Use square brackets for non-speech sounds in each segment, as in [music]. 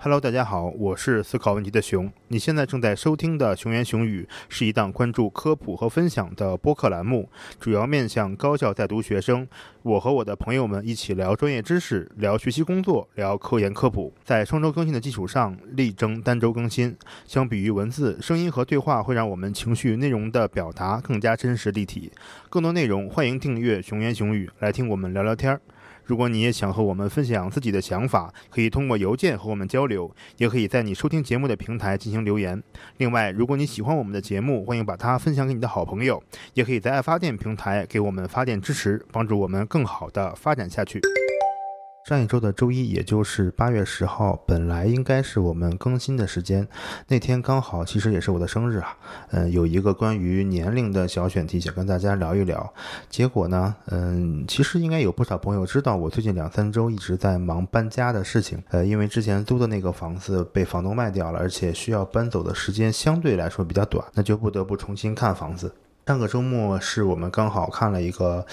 Hello，大家好，我是思考问题的熊。你现在正在收听的《熊言熊语》是一档关注科普和分享的播客栏目，主要面向高校在读学生。我和我的朋友们一起聊专业知识，聊学习工作，聊科研科普。在双周更新的基础上，力争单周更新。相比于文字，声音和对话会让我们情绪内容的表达更加真实立体。更多内容，欢迎订阅《熊言熊语》，来听我们聊聊天儿。如果你也想和我们分享自己的想法，可以通过邮件和我们交流，也可以在你收听节目的平台进行留言。另外，如果你喜欢我们的节目，欢迎把它分享给你的好朋友，也可以在爱发电平台给我们发电支持，帮助我们更好的发展下去。上一周的周一，也就是八月十号，本来应该是我们更新的时间。那天刚好，其实也是我的生日啊。嗯，有一个关于年龄的小选题，想跟大家聊一聊。结果呢，嗯，其实应该有不少朋友知道，我最近两三周一直在忙搬家的事情。呃，因为之前租的那个房子被房东卖掉了，而且需要搬走的时间相对来说比较短，那就不得不重新看房子。上个周末是我们刚好看了一个，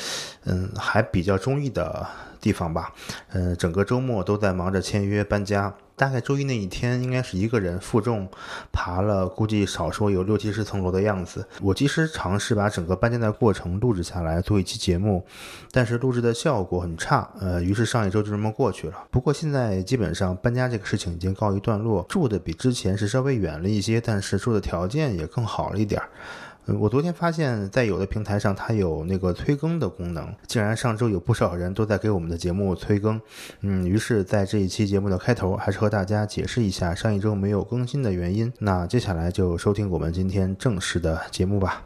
嗯，还比较中意的。地方吧，嗯，整个周末都在忙着签约搬家。大概周一那一天，应该是一个人负重爬了，估计少说有六七十层楼的样子。我其实尝试把整个搬家的过程录制下来做一期节目，但是录制的效果很差，呃，于是上一周就这么过去了。不过现在基本上搬家这个事情已经告一段落，住的比之前是稍微远了一些，但是住的条件也更好了一点儿。我昨天发现，在有的平台上，它有那个催更的功能。竟然上周有不少人都在给我们的节目催更，嗯，于是，在这一期节目的开头，还是和大家解释一下上一周没有更新的原因。那接下来就收听我们今天正式的节目吧。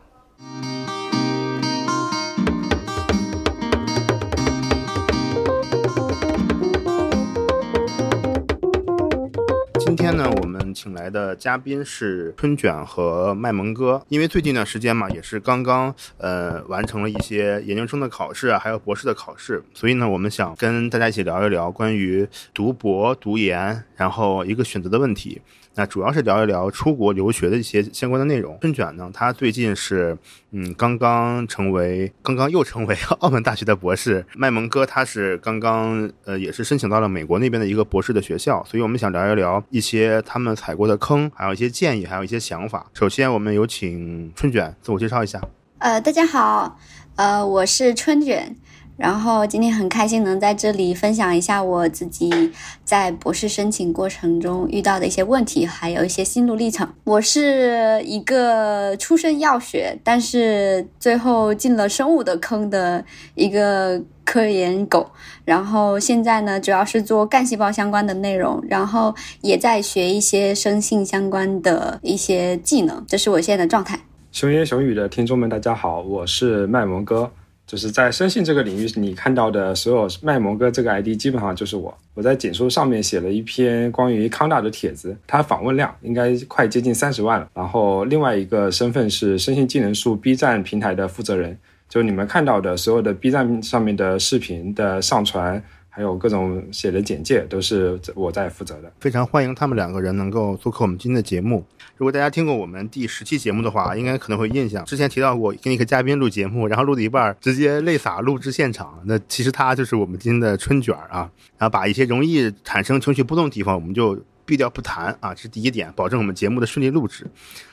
今天呢，我们请来的嘉宾是春卷和卖萌哥。因为最近一段时间嘛，也是刚刚呃完成了一些研究生的考试啊，还有博士的考试，所以呢，我们想跟大家一起聊一聊关于读博、读研，然后一个选择的问题。那主要是聊一聊出国留学的一些相关的内容。春卷呢，他最近是嗯刚刚成为，刚刚又成为 [laughs] 澳门大学的博士。卖萌哥他是刚刚呃也是申请到了美国那边的一个博士的学校，所以我们想聊一聊一些他们踩过的坑，还有一些建议，还有一些想法。首先，我们有请春卷自我介绍一下。呃，大家好，呃，我是春卷。然后今天很开心能在这里分享一下我自己在博士申请过程中遇到的一些问题，还有一些心路历程。我是一个出身药学，但是最后进了生物的坑的一个科研狗。然后现在呢，主要是做干细胞相关的内容，然后也在学一些生性相关的一些技能。这是我现在的状态。熊言熊语的听众们，大家好，我是卖萌哥。就是在生信这个领域，你看到的所有卖萌哥这个 ID，基本上就是我。我在简书上面写了一篇关于康大的帖子，它访问量应该快接近三十万了。然后另外一个身份是生信技能树 B 站平台的负责人，就你们看到的所有的 B 站上面的视频的上传。还有各种写的简介都是我在负责的，非常欢迎他们两个人能够做客我们今天的节目。如果大家听过我们第十期节目的话，应该可能会印象之前提到过跟一个嘉宾录节目，然后录的一半直接泪洒录制现场。那其实他就是我们今天的春卷啊，然后把一些容易产生情绪波动的地方，我们就。避掉不谈啊，这是第一点，保证我们节目的顺利录制。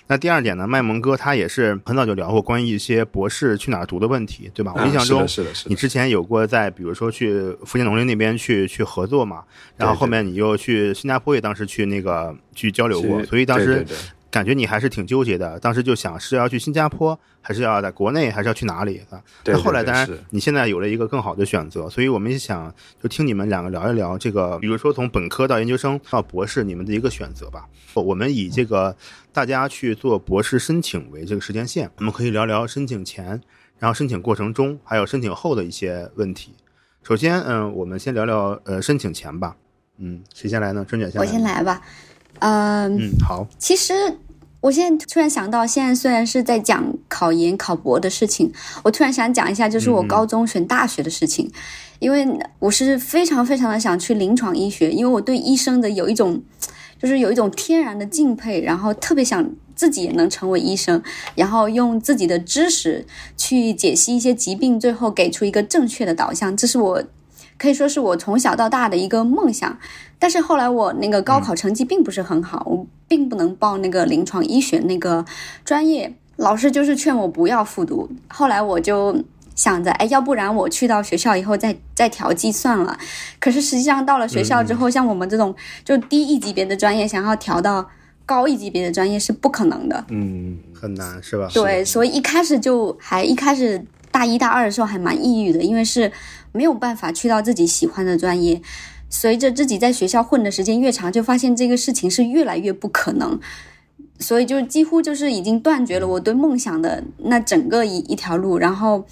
那第二点呢，卖萌哥他也是很早就聊过关于一些博士去哪儿读的问题，对吧？我印象中，是的，是的。你之前有过在比如说去福建农林那边去去合作嘛，然后后面你又去新加坡也当时去那个去交流过，所以当时。感觉你还是挺纠结的，当时就想是要去新加坡，还是要在国内，还是要去哪里啊？那后来当然你现在有了一个更好的选择，所以我们也想就听你们两个聊一聊这个，比如说从本科到研究生到博士，你们的一个选择吧。我们以这个大家去做博士申请为这个时间线，我们可以聊聊申请前，然后申请过程中，还有申请后的一些问题。首先，嗯，我们先聊聊呃申请前吧。嗯，谁先来呢？春卷先。我先来吧。嗯嗯，好。其实。我现在突然想到，现在虽然是在讲考研考博的事情，我突然想讲一下，就是我高中选大学的事情，因为我是非常非常的想去临床医学，因为我对医生的有一种，就是有一种天然的敬佩，然后特别想自己也能成为医生，然后用自己的知识去解析一些疾病，最后给出一个正确的导向，这是我可以说是我从小到大的一个梦想。但是后来我那个高考成绩并不是很好，我并不能报那个临床医学那个专业，老师就是劝我不要复读。后来我就想着，哎，要不然我去到学校以后再再调剂算了。可是实际上到了学校之后，像我们这种就低一级别的专业，想要调到高一级别的专业是不可能的。嗯，很难是吧？对，所以一开始就还一开始大一大二的时候还蛮抑郁的，因为是没有办法去到自己喜欢的专业。随着自己在学校混的时间越长，就发现这个事情是越来越不可能，所以就几乎就是已经断绝了我对梦想的那整个一一条路，然后。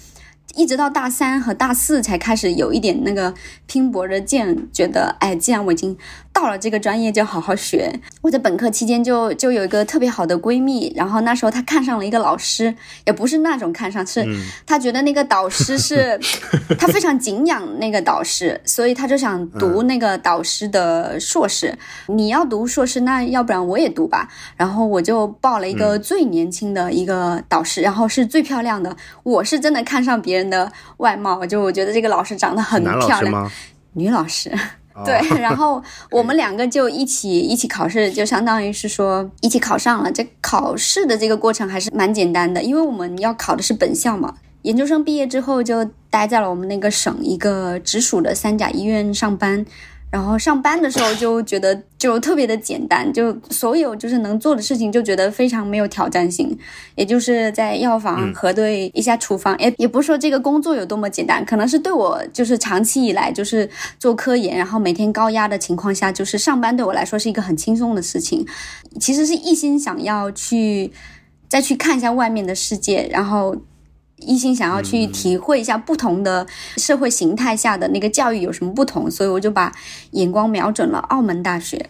一直到大三和大四才开始有一点那个拼搏的劲，觉得哎，既然我已经到了这个专业，就好好学。我在本科期间就就有一个特别好的闺蜜，然后那时候她看上了一个老师，也不是那种看上，是她觉得那个导师是 [laughs] 她非常敬仰那个导师，所以她就想读那个导师的硕士。你要读硕士，那要不然我也读吧。然后我就报了一个最年轻的一个导师，然后是最漂亮的。我是真的看上别人。的外貌，就我觉得这个老师长得很漂亮，女老师，对，[laughs] 然后我们两个就一起一起考试，就相当于是说一起考上了。这考试的这个过程还是蛮简单的，因为我们要考的是本校嘛。研究生毕业之后就待在了我们那个省一个直属的三甲医院上班。然后上班的时候就觉得就特别的简单，就所有就是能做的事情就觉得非常没有挑战性，也就是在药房核对一下处方，也也不是说这个工作有多么简单，可能是对我就是长期以来就是做科研，然后每天高压的情况下，就是上班对我来说是一个很轻松的事情，其实是一心想要去再去看一下外面的世界，然后。一心想要去体会一下不同的社会形态下的那个教育有什么不同，所以我就把眼光瞄准了澳门大学。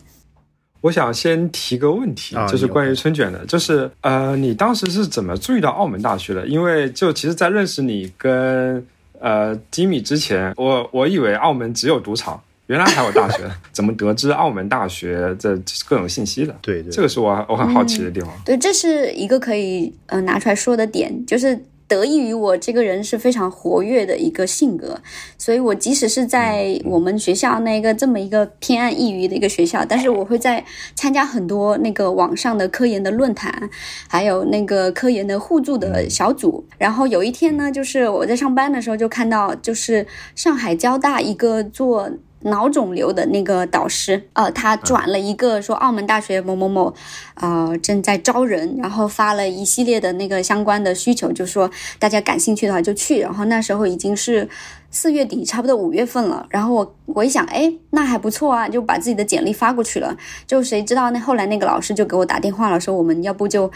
我想先提个问题，就是关于春卷的，就是呃，你当时是怎么注意到澳门大学的？因为就其实，在认识你跟呃吉米之前，我我以为澳门只有赌场，原来还有大学。[laughs] 怎么得知澳门大学的各种信息的？对对，这个是我我很好奇的地方。对，这是一个可以呃拿出来说的点，就是。得益于我这个人是非常活跃的一个性格，所以我即使是在我们学校那个这么一个偏安一隅的一个学校，但是我会在参加很多那个网上的科研的论坛，还有那个科研的互助的小组。然后有一天呢，就是我在上班的时候就看到，就是上海交大一个做。脑肿瘤的那个导师，呃，他转了一个说澳门大学某某某，呃，正在招人，然后发了一系列的那个相关的需求，就说大家感兴趣的话就去。然后那时候已经是四月底，差不多五月份了。然后我我一想，哎，那还不错啊，就把自己的简历发过去了。就谁知道那后来那个老师就给我打电话了，说我们要不就。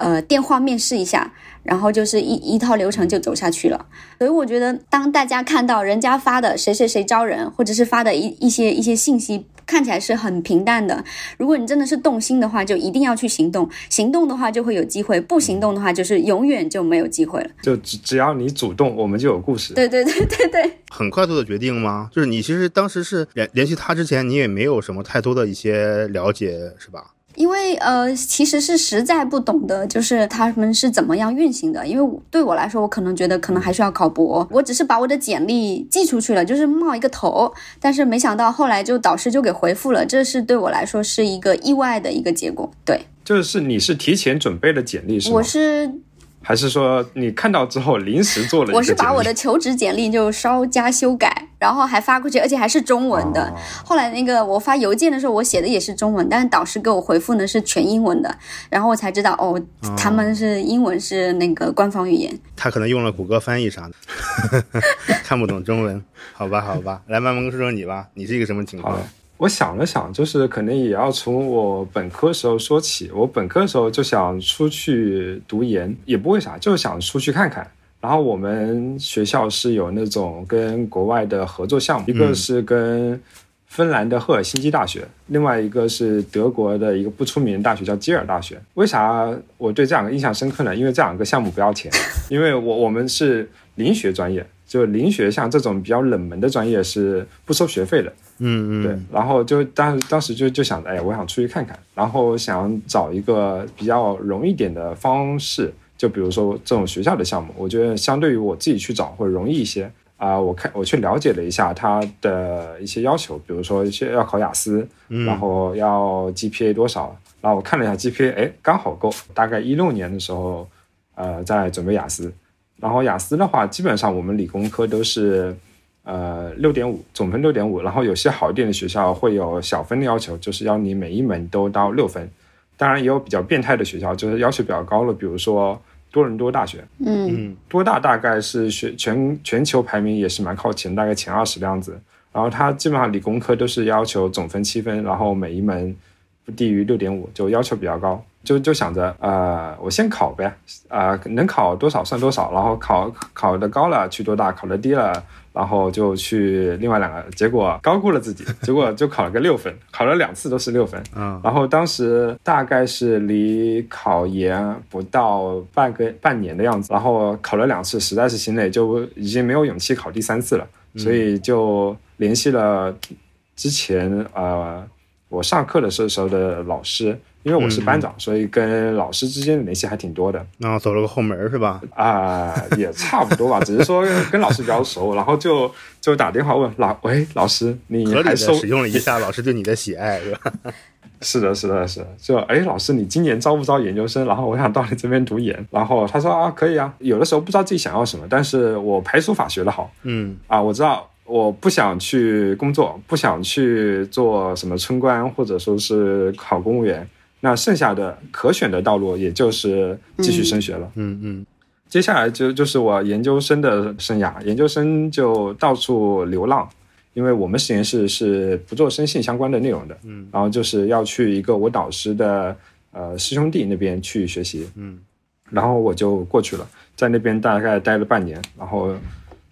呃，电话面试一下，然后就是一一套流程就走下去了。所以我觉得，当大家看到人家发的谁谁谁招人，或者是发的一一些一些信息，看起来是很平淡的。如果你真的是动心的话，就一定要去行动。行动的话就会有机会，不行动的话就是永远就没有机会了。就只只要你主动，我们就有故事。对对对对对，很快速的决定吗？就是你其实当时是联联系他之前，你也没有什么太多的一些了解，是吧？因为呃，其实是实在不懂得，就是他们是怎么样运行的。因为对我来说，我可能觉得可能还需要考博。我只是把我的简历寄出去了，就是冒一个头。但是没想到后来就导师就给回复了，这是对我来说是一个意外的一个结果。对，就是你是提前准备的简历是吗？我是。还是说你看到之后临时做了？我是把我的求职简历就稍加修改，然后还发过去，而且还是中文的。后来那个我发邮件的时候，我写的也是中文，但是导师给我回复呢是全英文的，然后我才知道哦，他们是英文是那个官方语言。他可能用了谷歌翻译啥的，[laughs] 看不懂中文。好吧，好吧，来慢慢说说你吧，你是一个什么情况？我想了想，就是可能也要从我本科时候说起。我本科时候就想出去读研，也不为啥，就是想出去看看。然后我们学校是有那种跟国外的合作项目，一个是跟芬兰的赫尔辛基大学，另外一个是德国的一个不出名的大学叫基尔大学。为啥我对这两个印象深刻呢？因为这两个项目不要钱，[laughs] 因为我我们是灵学专业，就灵学像这种比较冷门的专业是不收学费的。嗯嗯，对，然后就当当时就就想着，哎，我想出去看看，然后想找一个比较容易点的方式，就比如说这种学校的项目，我觉得相对于我自己去找会容易一些。啊、我看我去了解了一下它的一些要求，比如说一些要考雅思，然后要 GPA 多少，然后我看了一下 GPA，哎，刚好够，大概一六年的时候，呃，在准备雅思，然后雅思的话，基本上我们理工科都是。呃，六点五总分六点五，然后有些好一点的学校会有小分的要求，就是要你每一门都到六分。当然也有比较变态的学校，就是要求比较高了，比如说多伦多大学，嗯嗯多大大概是学全全球排名也是蛮靠前，大概前二十的样子。然后它基本上理工科都是要求总分七分，然后每一门不低于六点五，就要求比较高。就就想着，呃，我先考呗，呃，能考多少算多少，然后考考的高了去多大，考的低了，然后就去另外两个。结果高估了自己，结果就考了个六分，[laughs] 考了两次都是六分。嗯然后当时大概是离考研不到半个半年的样子，然后考了两次，实在是心累，就已经没有勇气考第三次了，所以就联系了之前呃我上课的时候时候的老师，因为我是班长，所以跟老师之间的联系还挺多的然后走了个后门是吧？啊、也差不多吧，只是说跟老师比较熟，然后就就打电话问老喂老师，你合理的还收使用了一下老师对你的喜爱是吧？[laughs] 是的，是的，是的，就哎，老师，你今年招不招研究生？然后我想到你这边读研，然后他说啊，可以啊。有的时候不知道自己想要什么，但是我排除法学的好嗯啊，我知道我不想去工作，不想去做什么村官，或者说是考公务员。那剩下的可选的道路，也就是继续升学了。嗯嗯。接下来就就是我研究生的生涯，研究生就到处流浪，因为我们实验室是不做生性相关的内容的，嗯，然后就是要去一个我导师的呃师兄弟那边去学习，嗯，然后我就过去了，在那边大概待了半年，然后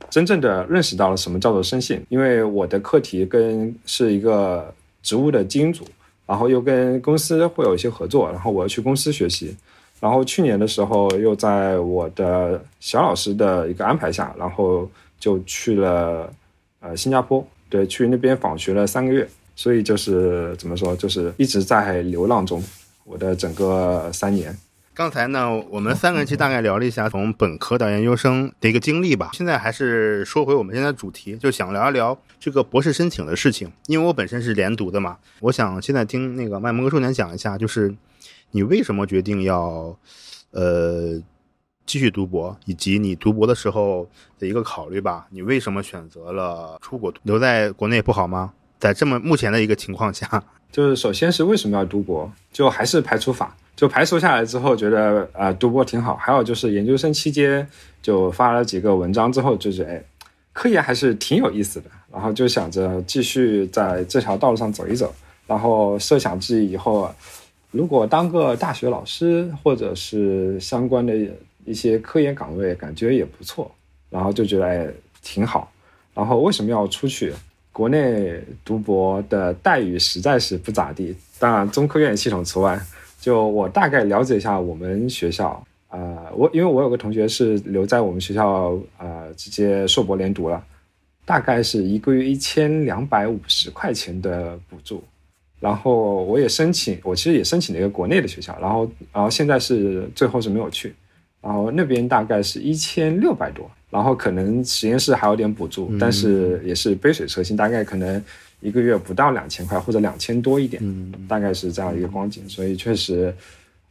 真正的认识到了什么叫做生性，因为我的课题跟是一个植物的基因组，然后又跟公司会有一些合作，然后我要去公司学习。然后去年的时候，又在我的小老师的一个安排下，然后就去了呃新加坡，对，去那边访学了三个月。所以就是怎么说，就是一直在流浪中，我的整个三年。刚才呢，我们三个人其实大概聊了一下从本科到研究生的一个经历吧。现在还是说回我们现在的主题，就想聊一聊这个博士申请的事情。因为我本身是连读的嘛，我想现在听那个麦蒙哥重点讲一下，就是你为什么决定要呃继续读博，以及你读博的时候的一个考虑吧。你为什么选择了出国？留在国内不好吗？在这么目前的一个情况下，就是首先是为什么要读博，就还是排除法，就排除下来之后觉得呃读博挺好。还有就是研究生期间就发了几个文章之后，就觉得哎，科研还是挺有意思的，然后就想着继续在这条道路上走一走，然后设想自己以后如果当个大学老师或者是相关的一些科研岗位，感觉也不错，然后就觉得哎挺好。然后为什么要出去？国内读博的待遇实在是不咋地，当然中科院系统除外。就我大概了解一下我们学校，呃，我因为我有个同学是留在我们学校，呃，直接硕博连读了，大概是一个月一千两百五十块钱的补助。然后我也申请，我其实也申请了一个国内的学校，然后然后现在是最后是没有去，然后那边大概是一千六百多，然后可能实验室还有点补助，但是也是杯水车薪，大概可能一个月不到两千块或者两千多一点，嗯大概是这样一个光景，所以确实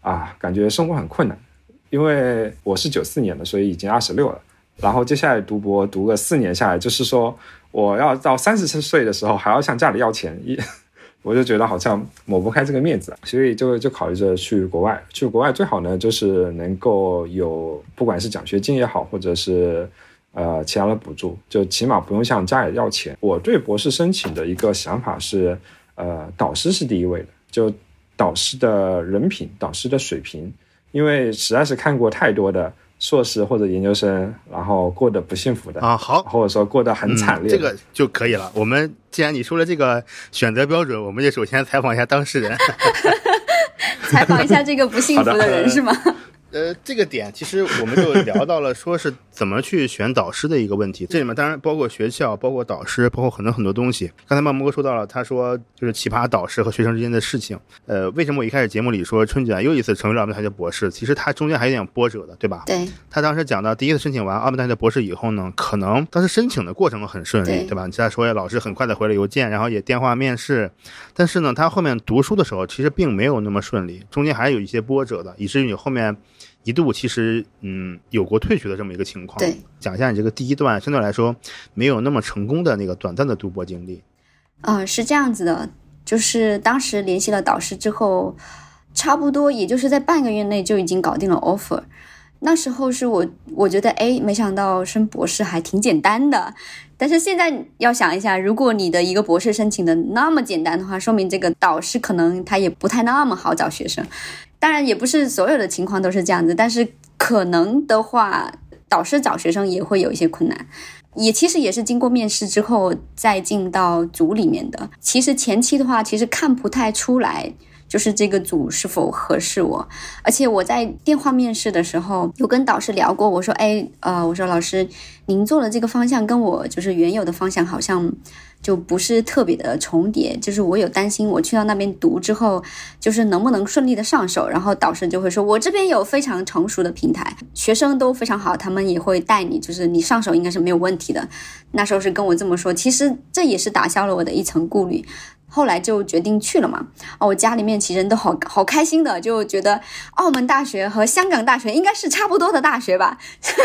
啊，感觉生活很困难。因为我是九四年的，所以已经二十六了，然后接下来读博读个四年下来，就是说我要到三十岁的时候还要向家里要钱，一我就觉得好像抹不开这个面子，所以就就考虑着去国外。去国外最好呢，就是能够有不管是奖学金也好，或者是呃其他的补助，就起码不用向家里要钱。我对博士申请的一个想法是，呃，导师是第一位的，就导师的人品、导师的水平，因为实在是看过太多的硕士或者研究生，然后过得不幸福的，啊，好，或者说过得很惨烈、嗯，这个就可以了。我们既然你说了这个选择标准，我们就首先采访一下当事人。[laughs] 采访一下这个不幸福的人是吗？呃，这个点其实我们就聊到了，说是怎么去选导师的一个问题。这里面当然包括学校，包括导师，包括很多很多东西。刚才茂木哥说到了，他说就是奇葩导师和学生之间的事情。呃，为什么我一开始节目里说春卷又一次成为了奥本大学博士？其实他中间还有点波折的，对吧？对。他当时讲到第一次申请完奥本大学博士以后呢，可能当时申请的过程很顺利，对吧？你再说老师很快的回了邮件，然后也电话面试，但是呢，他后面读书的时候其实并没有那么顺利，中间还有一些波折的，以至于你后面。一度其实嗯有过退学的这么一个情况，对，讲一下你这个第一段相对来说没有那么成功的那个短暂的读博经历。嗯，是这样子的，就是当时联系了导师之后，差不多也就是在半个月内就已经搞定了 offer。那时候是我我觉得哎，没想到升博士还挺简单的。但是现在要想一下，如果你的一个博士申请的那么简单的话，说明这个导师可能他也不太那么好找学生。当然也不是所有的情况都是这样子，但是可能的话，导师找学生也会有一些困难，也其实也是经过面试之后再进到组里面的。其实前期的话，其实看不太出来。就是这个组是否合适我，而且我在电话面试的时候有跟导师聊过，我说，哎，呃，我说老师，您做的这个方向跟我就是原有的方向好像就不是特别的重叠，就是我有担心，我去到那边读之后，就是能不能顺利的上手。然后导师就会说，我这边有非常成熟的平台，学生都非常好，他们也会带你，就是你上手应该是没有问题的。那时候是跟我这么说，其实这也是打消了我的一层顾虑。后来就决定去了嘛，哦，我家里面其实人都好好开心的，就觉得澳门大学和香港大学应该是差不多的大学吧，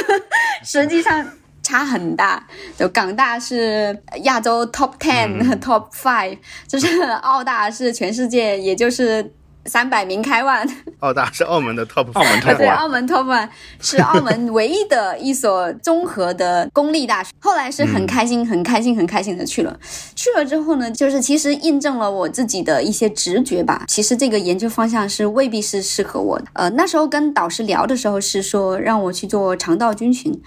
[laughs] 实际上差很大，就港大是亚洲 top ten [laughs] top five，就是澳大是全世界也就是。三百名开万，澳大是澳门的 top，澳门 top 对，澳门 top one 是澳门唯一的一所综合的公立大学。后来是很开心，很开心，很开心的去了。去了之后呢，就是其实印证了我自己的一些直觉吧。其实这个研究方向是未必是适合我的。呃，那时候跟导师聊的时候是说让我去做肠道菌群，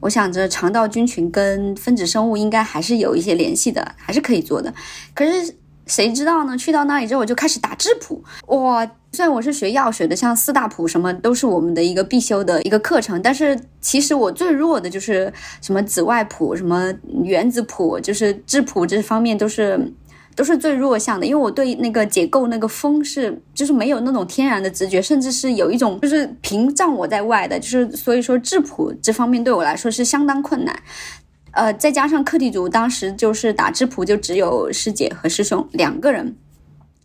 我想着肠道菌群跟分子生物应该还是有一些联系的，还是可以做的。可是。谁知道呢？去到那里之后，我就开始打质谱。哇，虽然我是学药学的，像四大谱什么都是我们的一个必修的一个课程，但是其实我最弱的就是什么紫外谱、什么原子谱，就是质谱这方面都是都是最弱项的。因为我对那个解构那个风是就是没有那种天然的直觉，甚至是有一种就是屏障我在外的，就是所以说质谱这方面对我来说是相当困难。呃，再加上课题组当时就是打质谱，就只有师姐和师兄两个人，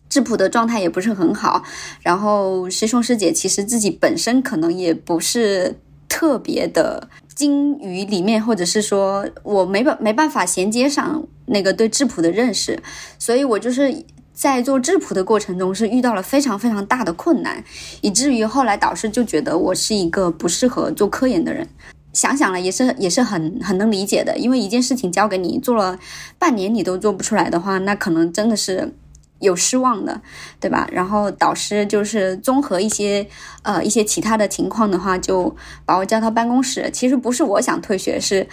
质谱的状态也不是很好。然后师兄师姐其实自己本身可能也不是特别的精于里面，或者是说我没办没办法衔接上那个对质谱的认识，所以我就是在做质谱的过程中是遇到了非常非常大的困难，以至于后来导师就觉得我是一个不适合做科研的人。想想了也是也是很很能理解的，因为一件事情交给你做了半年你都做不出来的话，那可能真的是有失望的，对吧？然后导师就是综合一些呃一些其他的情况的话，就把我叫到办公室。其实不是我想退学，是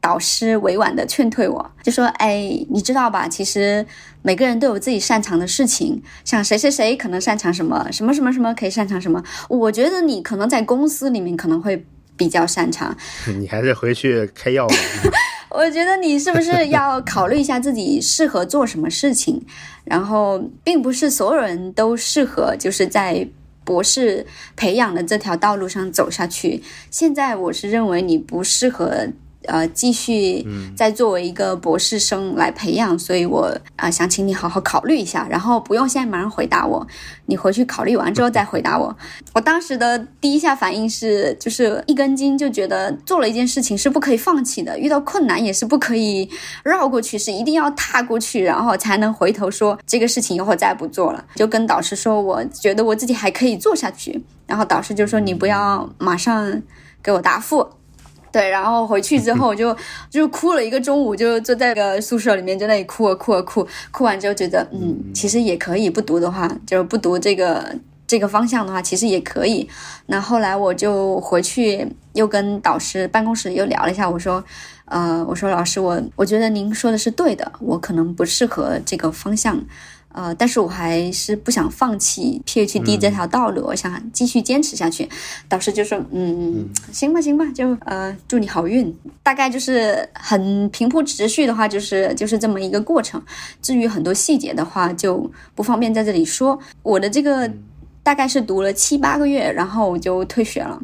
导师委婉的劝退我，就说：“哎，你知道吧？其实每个人都有自己擅长的事情，像谁谁谁可能擅长什么什么什么什么可以擅长什么。我觉得你可能在公司里面可能会。”比较擅长，[laughs] 你还是回去开药吧。[laughs] 我觉得你是不是要考虑一下自己适合做什么事情？然后，并不是所有人都适合就是在博士培养的这条道路上走下去。现在，我是认为你不适合。呃，继续再作为一个博士生来培养，所以我啊想请你好好考虑一下，然后不用现在马上回答我，你回去考虑完之后再回答我。我当时的第一下反应是，就是一根筋，就觉得做了一件事情是不可以放弃的，遇到困难也是不可以绕过去，是一定要踏过去，然后才能回头说这个事情以后再不做了。就跟导师说，我觉得我自己还可以做下去，然后导师就说你不要马上给我答复。对，然后回去之后就就哭了一个中午，就坐在个宿舍里面，在那里哭啊哭啊哭，哭完之后觉得，嗯，其实也可以不读的话，就是不读这个这个方向的话，其实也可以。那后来我就回去又跟导师办公室又聊了一下，我说，呃，我说老师，我我觉得您说的是对的，我可能不适合这个方向。呃，但是我还是不想放弃 PhD 这条道路，我想继续坚持下去。导师就说：“嗯，行吧，行吧，就呃，祝你好运。”大概就是很平铺直叙的话，就是就是这么一个过程。至于很多细节的话，就不方便在这里说。我的这个大概是读了七八个月，然后我就退学了。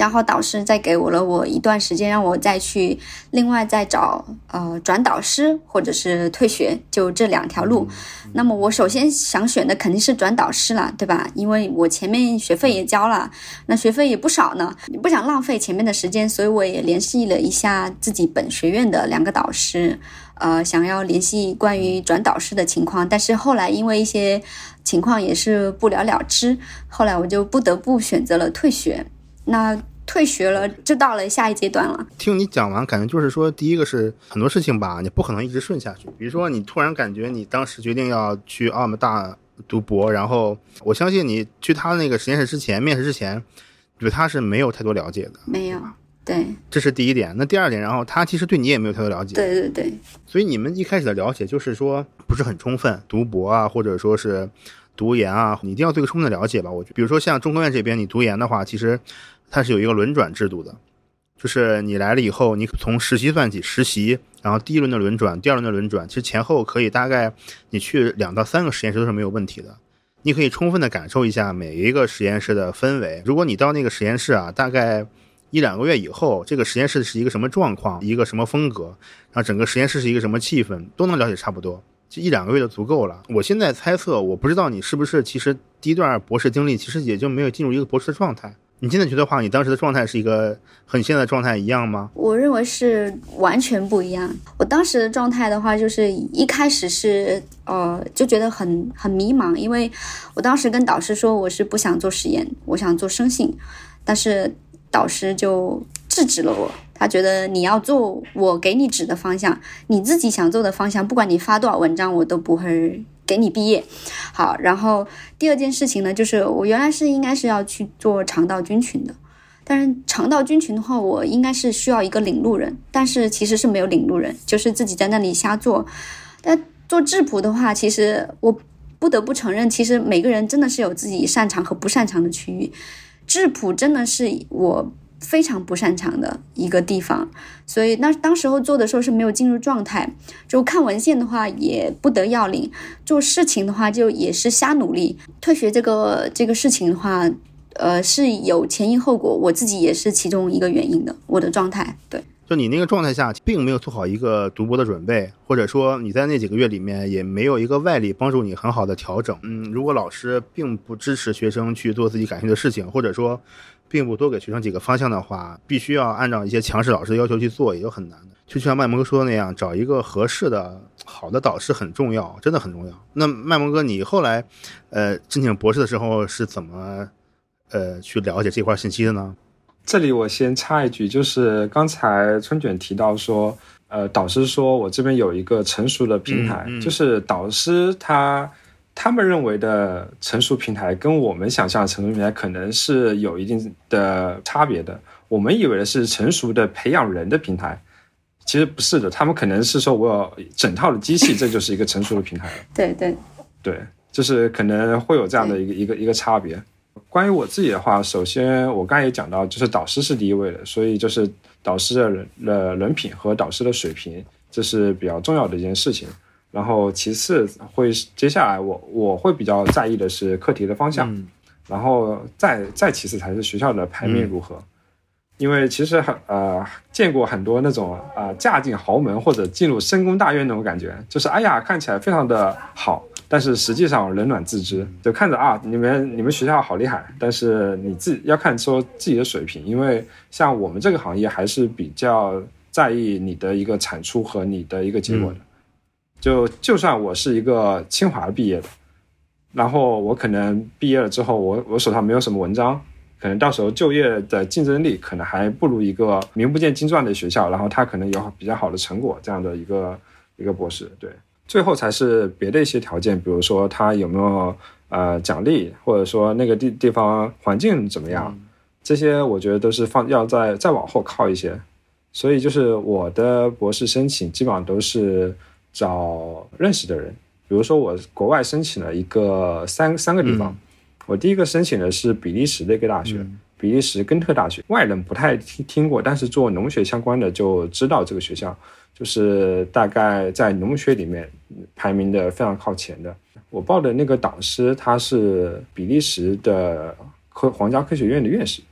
然后导师再给我了我一段时间，让我再去另外再找呃转导师或者是退学，就这两条路。那么我首先想选的肯定是转导师了，对吧？因为我前面学费也交了，那学费也不少呢，不想浪费前面的时间，所以我也联系了一下自己本学院的两个导师，呃，想要联系关于转导师的情况，但是后来因为一些情况也是不了了之，后来我就不得不选择了退学。那退学了，就到了下一阶段了。听你讲完，感觉就是说，第一个是很多事情吧，你不可能一直顺下去。比如说，你突然感觉你当时决定要去澳门大读博，然后我相信你去他那个实验室之前，面试之前，对他是没有太多了解的。没有，对，这是第一点。那第二点，然后他其实对你也没有太多了解。对对对。所以你们一开始的了解就是说不是很充分，读博啊，或者说是读研啊，你一定要对个充分的了解吧。我觉得，比如说像中科院这边，你读研的话，其实。它是有一个轮转制度的，就是你来了以后，你从实习算起，实习，然后第一轮的轮转，第二轮的轮转，其实前后可以大概你去两到三个实验室都是没有问题的。你可以充分的感受一下每一个实验室的氛围。如果你到那个实验室啊，大概一两个月以后，这个实验室是一个什么状况，一个什么风格，然后整个实验室是一个什么气氛，都能了解差不多，就一两个月就足够了。我现在猜测，我不知道你是不是其实第一段博士经历其实也就没有进入一个博士的状态。你现在觉得话，你当时的状态是一个和你现在的状态一样吗？我认为是完全不一样。我当时的状态的话，就是一开始是呃就觉得很很迷茫，因为我当时跟导师说我是不想做实验，我想做生性，但是导师就制止了我，他觉得你要做我给你指的方向，你自己想做的方向，不管你发多少文章，我都不会。给你毕业，好。然后第二件事情呢，就是我原来是应该是要去做肠道菌群的，但是肠道菌群的话，我应该是需要一个领路人，但是其实是没有领路人，就是自己在那里瞎做。但做质谱的话，其实我不得不承认，其实每个人真的是有自己擅长和不擅长的区域，质谱真的是我。非常不擅长的一个地方，所以那当时候做的时候是没有进入状态，就看文献的话也不得要领，做事情的话就也是瞎努力。退学这个这个事情的话，呃是有前因后果，我自己也是其中一个原因的。我的状态，对，就你那个状态下，并没有做好一个读博的准备，或者说你在那几个月里面也没有一个外力帮助你很好的调整。嗯，如果老师并不支持学生去做自己感兴趣的事情，或者说。并不多给学生几个方向的话，必须要按照一些强势老师的要求去做，也就很难的。就像麦蒙哥说的那样，找一个合适的、好的导师很重要，真的很重要。那麦蒙哥，你后来，呃，申请博士的时候是怎么，呃，去了解这块信息的呢？这里我先插一句，就是刚才春卷提到说，呃，导师说我这边有一个成熟的平台，就是导师他。他们认为的成熟平台跟我们想象的成熟平台可能是有一定的差别的。我们以为的是成熟的培养人的平台，其实不是的。他们可能是说我有整套的机器，这就是一个成熟的平台 [laughs] 了。对对对，就是可能会有这样的一个一个一个差别。关于我自己的话，首先我刚才也讲到，就是导师是第一位的，所以就是导师的人的人品和导师的水平，这是比较重要的一件事情。然后其次会接下来我我会比较在意的是课题的方向，然后再再其次才是学校的排名如何，因为其实很呃见过很多那种啊嫁进豪门或者进入深宫大院那种感觉，就是哎呀看起来非常的好，但是实际上冷暖自知，就看着啊你们你们学校好厉害，但是你自己要看说自己的水平，因为像我们这个行业还是比较在意你的一个产出和你的一个结果的。就就算我是一个清华毕业的，然后我可能毕业了之后，我我手上没有什么文章，可能到时候就业的竞争力可能还不如一个名不见经传的学校，然后他可能有比较好的成果这样的一个一个博士。对，最后才是别的一些条件，比如说他有没有呃奖励，或者说那个地地方环境怎么样，这些我觉得都是放要再再往后靠一些。所以就是我的博士申请基本上都是。找认识的人，比如说我国外申请了一个三三个地方，我第一个申请的是比利时的一个大学，比利时根特大学，外人不太听听过，但是做农学相关的就知道这个学校，就是大概在农学里面排名的非常靠前的。我报的那个导师他是比利时的科皇家科学院的院士。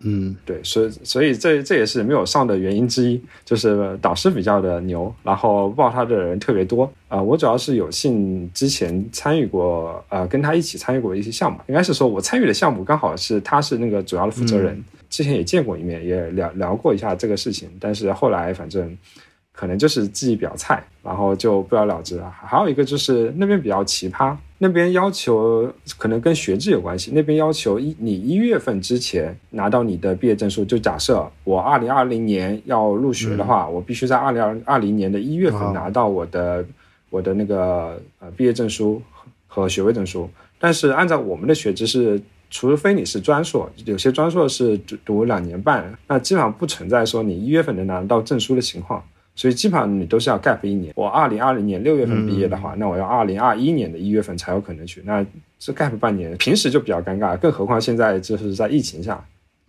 嗯，对，所以所以这这也是没有上的原因之一，就是导师比较的牛，然后报他的人特别多啊。我主要是有幸之前参与过，呃，跟他一起参与过一些项目，应该是说我参与的项目刚好是他是那个主要的负责人，之前也见过一面，也聊聊过一下这个事情，但是后来反正。可能就是记忆比较菜，然后就不了了之了。还有一个就是那边比较奇葩，那边要求可能跟学制有关系。那边要求一你一月份之前拿到你的毕业证书，就假设我二零二零年要入学的话，我必须在二零二二零年的一月份拿到我的我的那个呃毕业证书和学位证书。但是按照我们的学制是，除非你是专硕，有些专硕是读两年半，那基本上不存在说你一月份能拿到证书的情况。所以基本上你都是要 gap 一年。我二零二零年六月份毕业的话，那我要二零二一年的一月份才有可能去。那这 gap 半年，平时就比较尴尬，更何况现在就是在疫情下，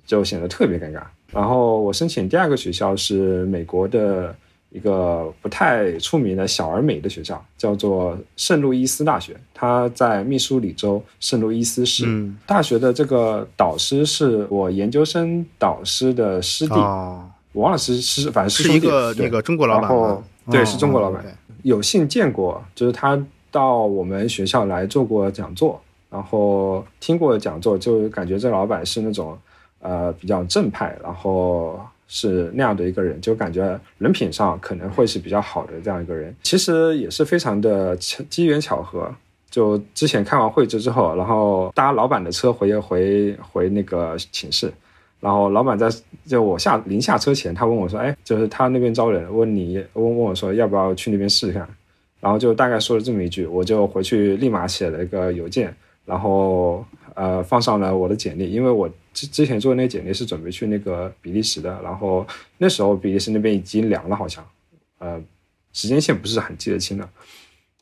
就显得特别尴尬。然后我申请第二个学校是美国的一个不太出名的小而美的学校，叫做圣路易斯大学，它在密苏里州圣路易斯市。大学的这个导师是我研究生导师的师弟。我忘了是是，反正是一个那个中国老板，对，是中国老板。有幸见过，就是他到我们学校来做过讲座，然后听过讲座，就感觉这老板是那种呃比较正派，然后是那样的一个人，就感觉人品上可能会是比较好的这样一个人。其实也是非常的机缘巧合，就之前开完会之之后，然后搭老板的车回回回那个寝室。然后老板在就我下临下车前，他问我说：“哎，就是他那边招人，问你问问我说要不要去那边试试看？”然后就大概说了这么一句，我就回去立马写了一个邮件，然后呃放上了我的简历，因为我之之前做的那简历是准备去那个比利时的，然后那时候比利时那边已经凉了，好像呃时间线不是很记得清了，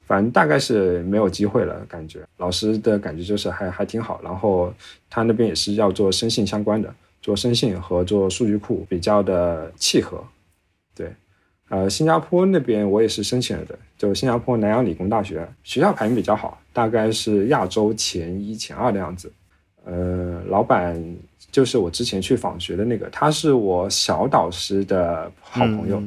反正大概是没有机会了，感觉老师的感觉就是还还挺好，然后他那边也是要做生信相关的。做生信和做数据库比较的契合，对，呃，新加坡那边我也是申请了的，就新加坡南洋理工大学，学校排名比较好，大概是亚洲前一前二的样子。呃，老板就是我之前去访学的那个，他是我小导师的好朋友，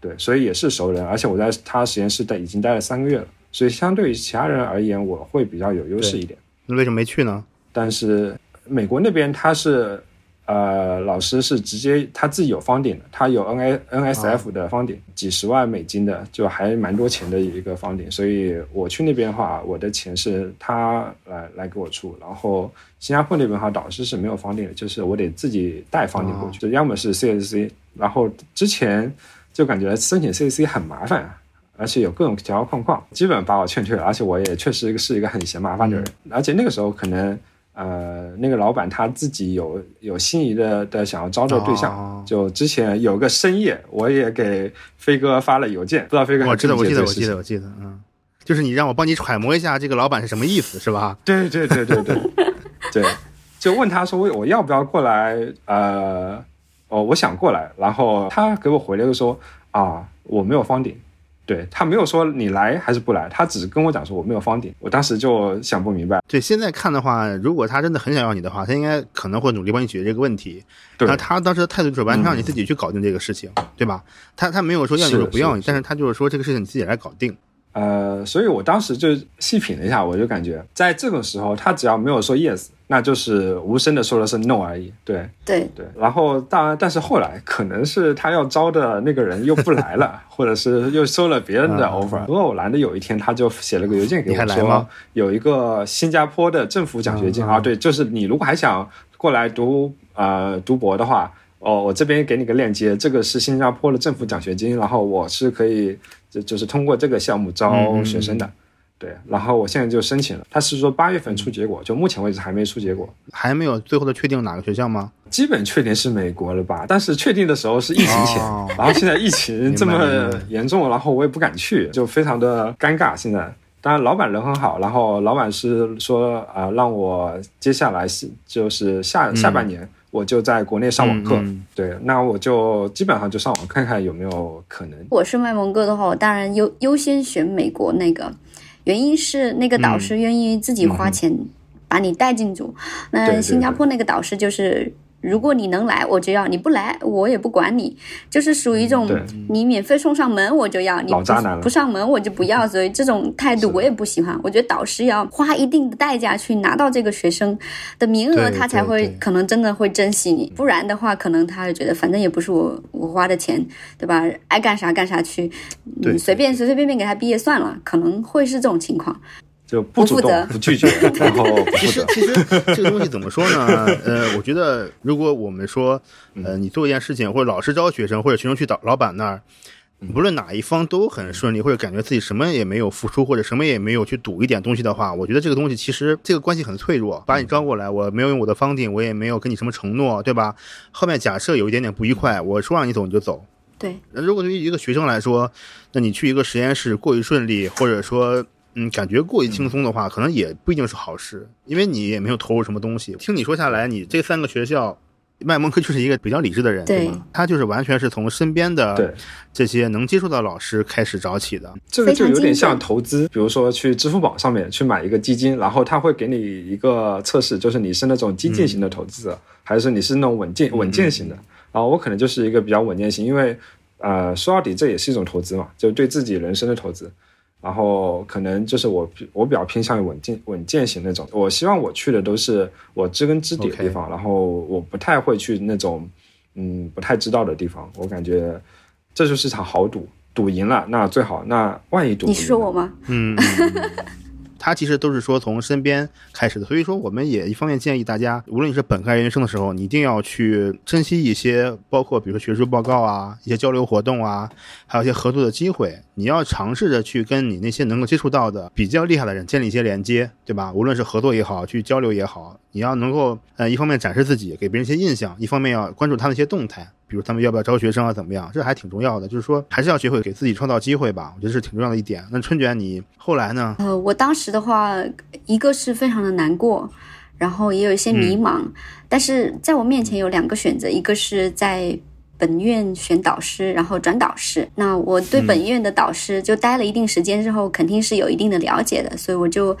对，所以也是熟人，而且我在他实验室待已经待了三个月了，所以相对于其他人而言，我会比较有优势一点。那为什么没去呢？但是美国那边他是。呃，老师是直接他自己有方顶的，他有 N A N S F 的方顶，几十万美金的，就还蛮多钱的一个方顶。所以我去那边的话，我的钱是他来来给我出。然后新加坡那边的话，导师是没有方顶的，就是我得自己带方顶过去，就要么是 C S C。然后之前就感觉申请 C S C 很麻烦，而且有各种条条框框，基本把我劝退了。而且我也确实是一个很嫌麻烦的人，而且那个时候可能。呃，那个老板他自己有有心仪的的想要招的对象，就之前有个深夜，我也给飞哥发了邮件，不知道飞哥我知道，我记得，我记得，我记得，嗯，就是你让我帮你揣摩一下这个老板是什么意思，是吧？[laughs] 对对对对对对，就问他说我我要不要过来？呃，哦，我想过来，然后他给我回了个说啊，我没有方顶。对他没有说你来还是不来，他只是跟我讲说我没有方顶，我当时就想不明白。对，现在看的话，如果他真的很想要你的话，他应该可能会努力帮你解决这个问题。那他当时的态度就是完全让你自己去搞定这个事情，对吧？他他没有说要你就不要你，但是他就是说这个事情你自己来搞定。呃，所以我当时就细品了一下，我就感觉在这种时候，他只要没有说 yes，那就是无声的说了是 no 而已。对对对。然后当然，但是后来可能是他要招的那个人又不来了，[laughs] 或者是又收了别人的 offer。很偶然的有一天，他就写了个邮件给我，说有一个新加坡的政府奖学金啊，对，就是你如果还想过来读呃读博的话。哦，我这边给你个链接，这个是新加坡的政府奖学金，然后我是可以，就就是通过这个项目招学生的，对，然后我现在就申请了，他是说八月份出结果，就目前为止还没出结果，还没有最后的确定哪个学校吗？基本确定是美国了吧，但是确定的时候是疫情前，然后现在疫情这么严重，然后我也不敢去，就非常的尴尬现在。当然老板人很好，然后老板是说啊、让我接下来是就是下下半年我就在国内上网课，嗯嗯对，那我就基本上就上网看看有没有可能。我是卖萌哥的话，我当然优优先选美国那个，原因是那个导师愿意自己花钱把你带进组。那新加坡那个导师就是。如果你能来，我就要；你不来，我也不管你，就是属于一种你免费送上门我就要，你不不上门我就不要。[laughs] 所以这种态度我也不喜欢。我觉得导师要花一定的代价去拿到这个学生的名额，他才会可能真的会珍惜你。不然的话，可能他就觉得反正也不是我我花的钱，对吧？爱干啥干啥去，对嗯，随便随随便便给他毕业算了，可能会是这种情况。就不主动、不拒绝，[laughs] 然后不其实。其实这个东西怎么说呢？呃，我觉得如果我们说，嗯呃，你做一件事情，或者老师招学生，或者学生去导老板那儿，嗯无论哪一方都很顺利，或者感觉自己什么也没有付出，或者什么也没有去赌一点东西的话，我觉得这个东西其实这个关系很脆弱。把你招过来，我没有用我的方定，我也没有跟你什么承诺，对吧？后面假设有一点点不愉快，我说让你走你就走，对，那如果对于一个学生来说，那你去一个实验室过于顺利，或者说嗯感觉过于轻松的话，可能也不一定是好事，因为你也没有投入什么东西。听你说下来，你这三个学校。麦蒙克就是一个比较理智的人，对吗？他就是完全是从身边对的这些能接触到老师开始找起的。这个就有点像投资，比如说去支付宝上面去买一个基金，然后他会给你一个测试，就是你是那种激进型的投资者，还是你是那种稳健稳健型的。然后我可能就是一个比较稳健型，因为呃说到底这也是一种投资嘛，就对自己人生的投资。然后可能就是我我比较偏向于稳健稳健型那种，我希望我去的都是我知根知底的地方然后我不太会去那种嗯不太知道的地方，我感觉这就是场豪赌，赌赢了那最好，那万一赌你赢说我吗？嗯，他其实都是说从身边开始的，所以说我们也一方面建议大家，无论你是本科还是研究生的时候，你一定要去珍惜一些，包括比如说学术报告啊、一些交流活动啊，还有一些合作的机会。你要尝试着去跟你那些能够接触到的比较厉害的人建立一些连接，对吧？无论是合作也好，去交流也好，你要能够呃一方面展示自己，给别人一些印象，一方面要关注他的一些动态。比如他们要不要招学生啊，怎么样？这还挺重要的，就是说还是要学会给自己创造机会吧，我觉得是挺重要的一点。那春卷，你后来呢？呃，我当时的话，一个是非常的难过，然后也有一些迷茫，但是在我面前有两个选择，一个是在。本院选导师，然后转导师。那我对本院的导师就待了一定时间之后，肯定是有一定的了解的，所以我就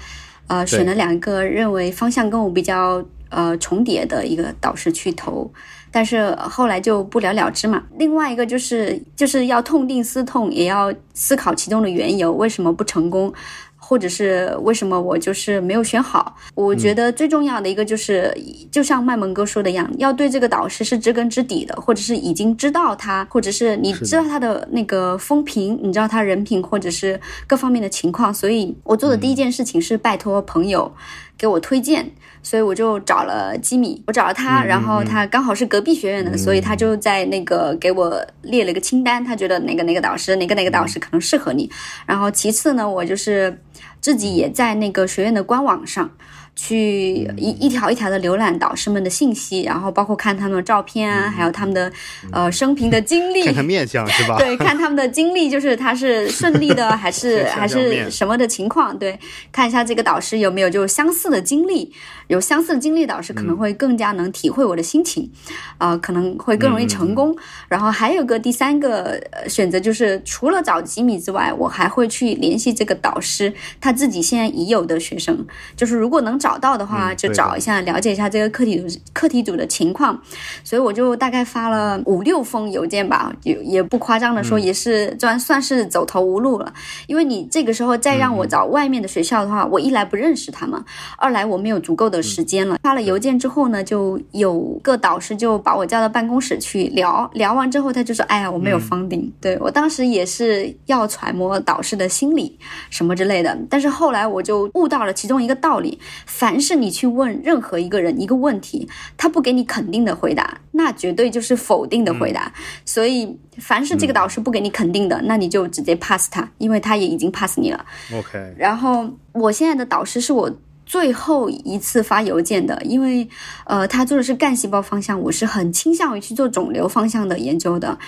呃选了两个认为方向跟我比较呃重叠的一个导师去投。但是后来就不了了之嘛。另外一个就是就是要痛定思痛，也要思考其中的缘由，为什么不成功，或者是为什么我就是没有选好。我觉得最重要的一个就是，就像麦蒙哥说的一样，要对这个导师是知根知底的，或者是已经知道他，或者是你知道他的那个风评，你知道他人品或者是各方面的情况。所以我做的第一件事情是拜托朋友给我推荐。所以我就找了吉米，我找了他，然后他刚好是隔壁学院的，所以他就在那个给我列了一个清单，他觉得哪个哪个导师，哪个哪个导师可能适合你。然后其次呢，我就是自己也在那个学院的官网上。去一一条一条的浏览导师们的信息，然后包括看他们的照片啊，还有他们的呃生平的经历，看看面相是吧？[laughs] 对，看他们的经历，就是他是顺利的 [laughs] 还是还是什么的情况？对，看一下这个导师有没有就相似的经历，有相似的经历，导师可能会更加能体会我的心情，啊、呃，可能会更容易成功。然后还有个第三个选择就是，除了找吉米之外，我还会去联系这个导师他自己现在已有的学生，就是如果能找到的话，就找一下，了解一下这个课题组课题组的情况。所以我就大概发了五六封邮件吧，也也不夸张的说，也是算算是走投无路了。因为你这个时候再让我找外面的学校的话，我一来不认识他们，二来我没有足够的时间了。发了邮件之后呢，就有个导师就把我叫到办公室去聊，聊完之后他就说：“哎呀，我没有方顶。对我当时也是要揣摩导师的心理什么之类的，但是后来我就悟到了其中一个道理：凡是你去问任何一个人一个问题，他不给你肯定的回答，那绝对就是否定的回答。所以，凡是这个导师不给你肯定的，那你就直接 pass 他，因为他也已经 pass 你了。OK。然后，我现在的导师是我。最后一次发邮件的，因为，呃，他做的是干细胞方向，我是很倾向于去做肿瘤方向的研究的。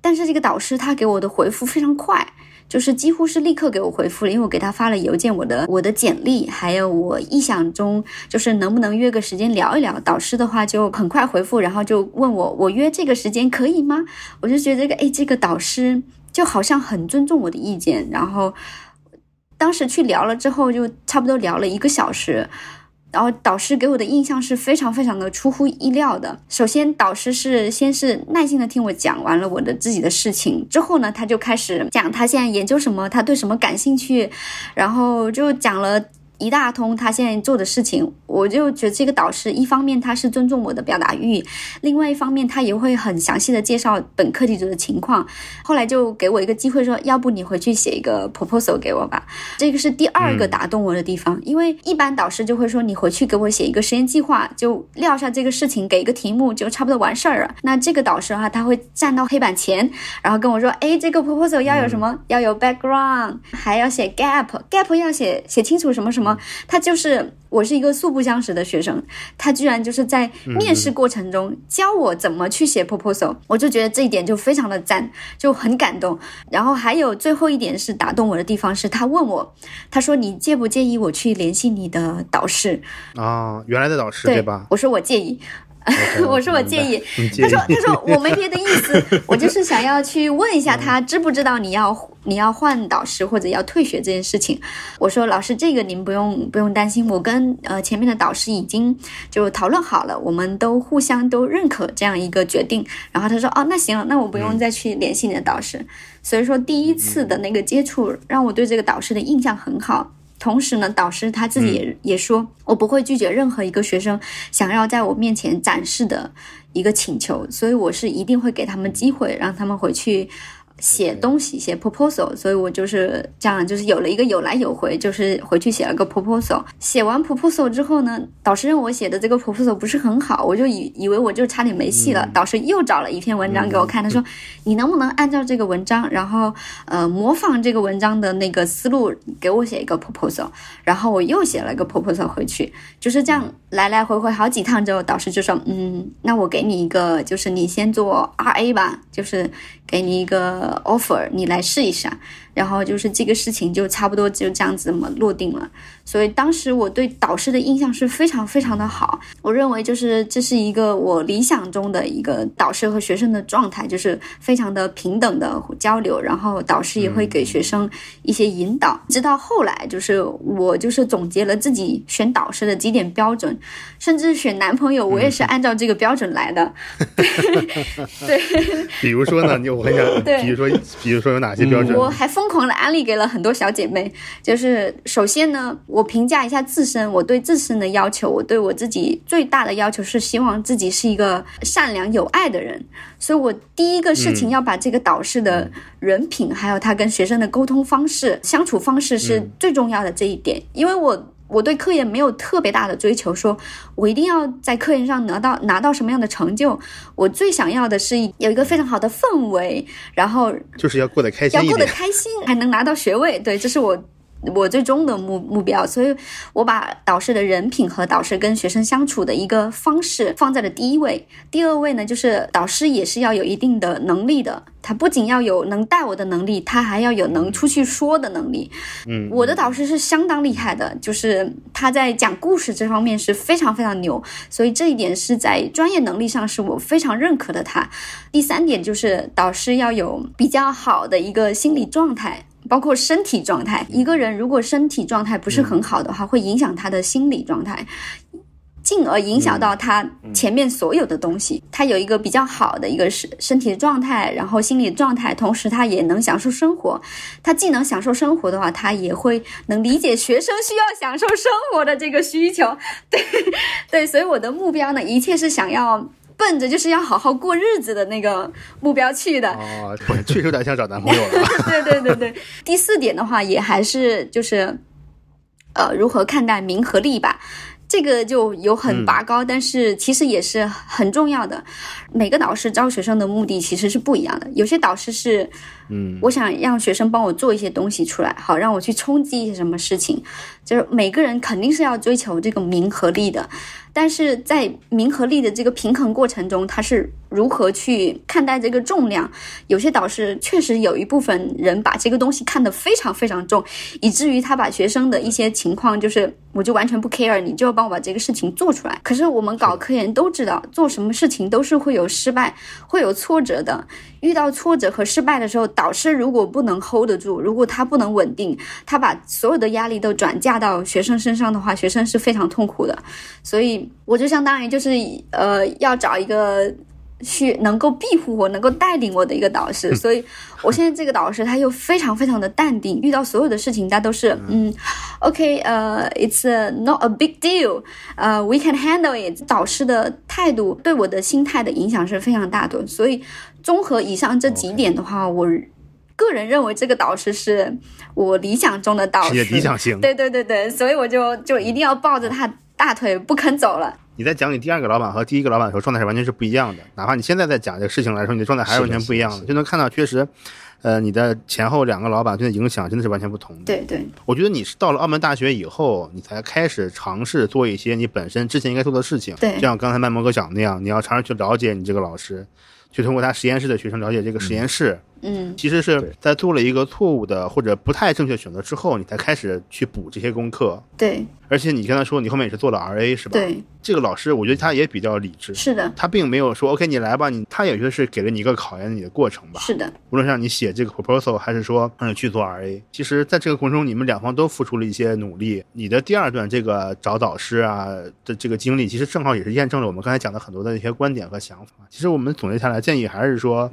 但是这个导师他给我的回复非常快，就是几乎是立刻给我回复了，因为我给他发了邮件，我的我的简历，还有我意想中就是能不能约个时间聊一聊。导师的话就很快回复，然后就问我，我约这个时间可以吗？我就觉得这个，哎，这个导师就好像很尊重我的意见。然后当时去聊了之后，就差不多聊了一个小时。然后导师给我的印象是非常非常的出乎意料的。首先，导师是先是耐心的听我讲完了我的自己的事情，之后呢，他就开始讲他现在研究什么，他对什么感兴趣，然后就讲了。一大通他现在做的事情，我就觉得这个导师一方面他是尊重我的表达欲，另外一方面他也会很详细的介绍本课题组的情况。后来就给我一个机会说，要不你回去写一个 proposal 给我吧。这个是第二个打动我的地方，因为一般导师就会说你回去给我写一个实验计划，就撂下这个事情，给一个题目就差不多完事儿了。那这个导师哈，他会站到黑板前，然后跟我说，哎，这个 proposal 要有什么？要有 background，还要写 gap，gap 要写写清楚什么什么。他就是我是一个素不相识的学生，他居然就是在面试过程中教我怎么去写 proposal，我就觉得这一点就非常的赞，就很感动。然后还有最后一点是打动我的地方是，他问我，他说你介不介意我去联系你的导师啊？原来的导师对吧？我说我介意。我说我介意，他说他说我没别的意思，[laughs] 我就是想要去问一下他知不知道你要你要换导师或者要退学这件事情。我说老师这个您不用不用担心，我跟呃前面的导师已经就讨论好了，我们都互相都认可这样一个决定。然后他说哦那行了，那我不用再去联系你的导师。所以说第一次的那个接触让我对这个导师的印象很好。同时呢，导师他自己也也说，我不会拒绝任何一个学生想要在我面前展示的一个请求，所以我是一定会给他们机会，让他们回去。写东西写 proposal，所以我就是这样，就是有了一个有来有回，就是回去写了个 proposal。写完 proposal 之后呢，导师认为我写的这个 proposal 不是很好，我就以以为我就差点没戏了。导师又找了一篇文章给我看，他说：“你能不能按照这个文章，然后呃模仿这个文章的那个思路给我写一个 proposal？” 然后我又写了一个 proposal 回去，就是这样来来回回好几趟之后，导师就说：“嗯，那我给你一个，就是你先做 RA 吧，就是给你一个。” offer，你来试一下。然后就是这个事情就差不多就这样子么落定了，所以当时我对导师的印象是非常非常的好。我认为就是这是一个我理想中的一个导师和学生的状态，就是非常的平等的交流，然后导师也会给学生一些引导。直到后来，就是我就是总结了自己选导师的几点标准，甚至选男朋友我也是按照这个标准来的。[laughs] 对，比如说呢，你我很想，比如说，比如说有哪些标准？我还疯。疯狂的安利给了很多小姐妹，就是首先呢，我评价一下自身，我对自身的要求，我对我自己最大的要求是希望自己是一个善良有爱的人，所以我第一个事情要把这个导师的人品，还有他跟学生的沟通方式、相处方式是最重要的这一点，因为我。我对科研没有特别大的追求，说我一定要在科研上拿到拿到什么样的成就。我最想要的是有一个非常好的氛围，然后就是要过得开心，要过得开心，还能拿到学位。对，这是我。我最终的目目标，所以我把导师的人品和导师跟学生相处的一个方式放在了第一位。第二位呢，就是导师也是要有一定的能力的，他不仅要有能带我的能力，他还要有能出去说的能力。嗯，我的导师是相当厉害的，就是他在讲故事这方面是非常非常牛，所以这一点是在专业能力上是我非常认可的。他第三点就是导师要有比较好的一个心理状态。包括身体状态，一个人如果身体状态不是很好的话，会影响他的心理状态，进而影响到他前面所有的东西。他有一个比较好的一个身身体状态，然后心理状态，同时他也能享受生活。他既能享受生活的话，他也会能理解学生需要享受生活的这个需求。对，对，所以我的目标呢，一切是想要。奔着就是要好好过日子的那个目标去的哦，确实有点像找男朋友了。[laughs] 对对对对，第四点的话也还是就是，呃，如何看待名和利吧。这个就有很拔高，但是其实也是很重要的。每个导师招学生的目的其实是不一样的。有些导师是，嗯，我想让学生帮我做一些东西出来，好让我去冲击一些什么事情。就是每个人肯定是要追求这个名和利的，但是在名和利的这个平衡过程中，它是如何去看待这个重量？有些导师确实有一部分人把这个东西看得非常非常重，以至于他把学生的一些情况，就是我就完全不 care，你就要帮我把这个事情做出来。可是我们搞科研都知道，做什么事情都是会有失败、会有挫折的。遇到挫折和失败的时候，导师如果不能 hold 得住，如果他不能稳定，他把所有的压力都转嫁到学生身上的话，学生是非常痛苦的。所以我就相当于就是呃，要找一个去能够庇护我、能够带领我的一个导师。所以我现在这个导师他又非常非常的淡定，遇到所有的事情他都是嗯，OK，呃，It's not a big deal，呃，We can handle it。导师的态度对我的心态的影响是非常大的，所以。综合以上这几点的话，我个人认为这个导师是我理想中的导师，理想型。对对对对，所以我就就一定要抱着他大腿不肯走了。你在讲你第二个老板和第一个老板的时候，状态是完全是不一样的。哪怕你现在在讲这个事情来说，你的状态还是完全不一样的，就能看到确实，呃，你的前后两个老板对的影响真的是完全不同的。对对，我觉得你是到了澳门大学以后，你才开始尝试做一些你本身之前应该做的事情。对，就像刚才麦蒙哥讲的那样，你要尝试去了解你这个老师。去通过他实验室的学生了解这个实验室。嗯，其实是在做了一个错误的或者不太正确选择之后，你才开始去补这些功课。对，而且你刚才说你后面也是做了 RA 是吧？对，这个老师我觉得他也比较理智。是的，他并没有说 OK 你来吧，你他也就是给了你一个考验你的过程吧。是的，无论让你写这个 proposal 还是说让你去做 RA，其实在这个过程中你们两方都付出了一些努力。你的第二段这个找导师啊的这个经历，其实正好也是验证了我们刚才讲的很多的一些观点和想法。其实我们总结下来建议还是说。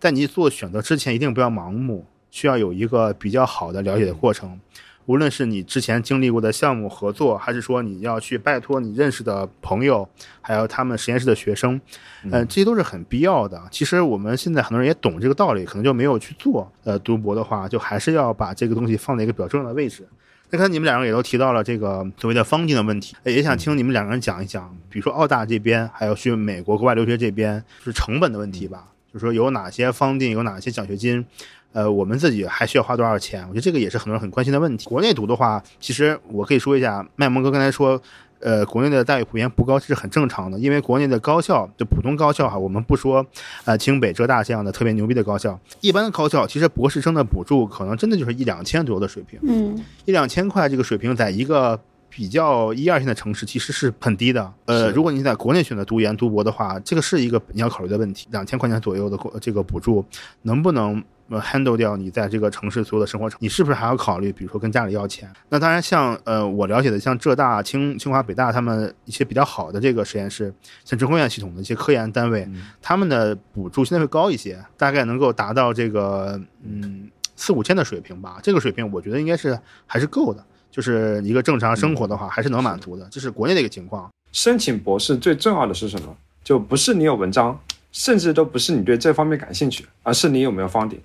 在你做选择之前，一定不要盲目，需要有一个比较好的了解的过程。无论是你之前经历过的项目合作，还是说你要去拜托你认识的朋友，还有他们实验室的学生，嗯，这些都是很必要的。其实我们现在很多人也懂这个道理，可能就没有去做。呃，读博的话，就还是要把这个东西放在一个比较重要的位置。那刚才你们两个人也都提到了这个所谓的方定的问题，也想听你们两个人讲一讲，比如说澳大这边，还有去美国国外留学这边，是成本的问题吧。就是说有哪些方定，有哪些奖学金，呃，我们自己还需要花多少钱？我觉得这个也是很多人很关心的问题。国内读的话，其实我可以说一下，麦蒙哥刚才说，呃，国内的待遇普遍不高，这是很正常的，因为国内的高校就普通高校哈，我们不说，呃，清北、浙大这样的特别牛逼的高校，一般的高校其实博士生的补助可能真的就是一两千左右的水平，嗯，一两千块这个水平，在一个。比较一二线的城市其实是很低的，呃，如果你在国内选择读研读博的话，这个是一个你要考虑的问题。两千块钱左右的这个补助，能不能 handle 掉你在这个城市所有的生活？你是不是还要考虑，比如说跟家里要钱？那当然，像呃我了解的，像浙大、清清华、北大他们一些比较好的这个实验室，像中科院系统的一些科研单位，他们的补助现在会高一些，大概能够达到这个嗯四五千的水平吧。这个水平我觉得应该是还是够的。就是一个正常生活的话，还是能满足的。这是国内的一个情况。申请博士最重要的是什么？就不是你有文章，甚至都不是你对这方面感兴趣，而是你有没有方顶。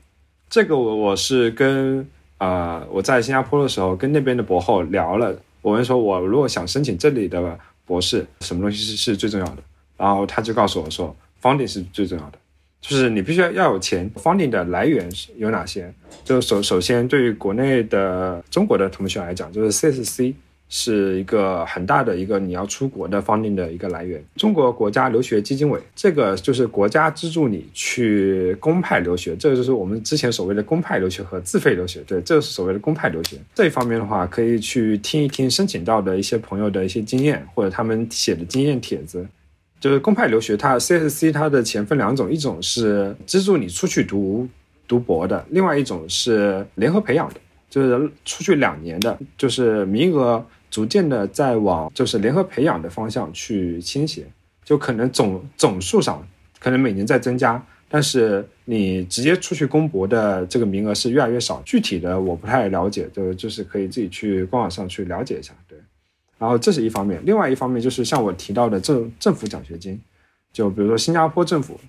这个我我是跟呃我在新加坡的时候跟那边的博后聊了，我们说我如果想申请这里的博士，什么东西是是最重要的？然后他就告诉我说，方顶是最重要的。就是你必须要要有钱，funding 的来源是有哪些？就首首先对于国内的中国的同学来讲，就是 CSC 是一个很大的一个你要出国的 funding 的一个来源。中国国家留学基金委这个就是国家资助你去公派留学，这个就是我们之前所谓的公派留学和自费留学。对，这是所谓的公派留学。这一方面的话，可以去听一听申请到的一些朋友的一些经验，或者他们写的经验帖子。就是公派留学，它 CSC 它的钱分两种，一种是资助你出去读读博的，另外一种是联合培养的，就是出去两年的，就是名额逐渐的在往就是联合培养的方向去倾斜，就可能总总数上可能每年在增加，但是你直接出去攻博的这个名额是越来越少，具体的我不太了解，就就是可以自己去官网上去了解一下，然后这是一方面，另外一方面就是像我提到的政政府奖学金，就比如说新加坡政府，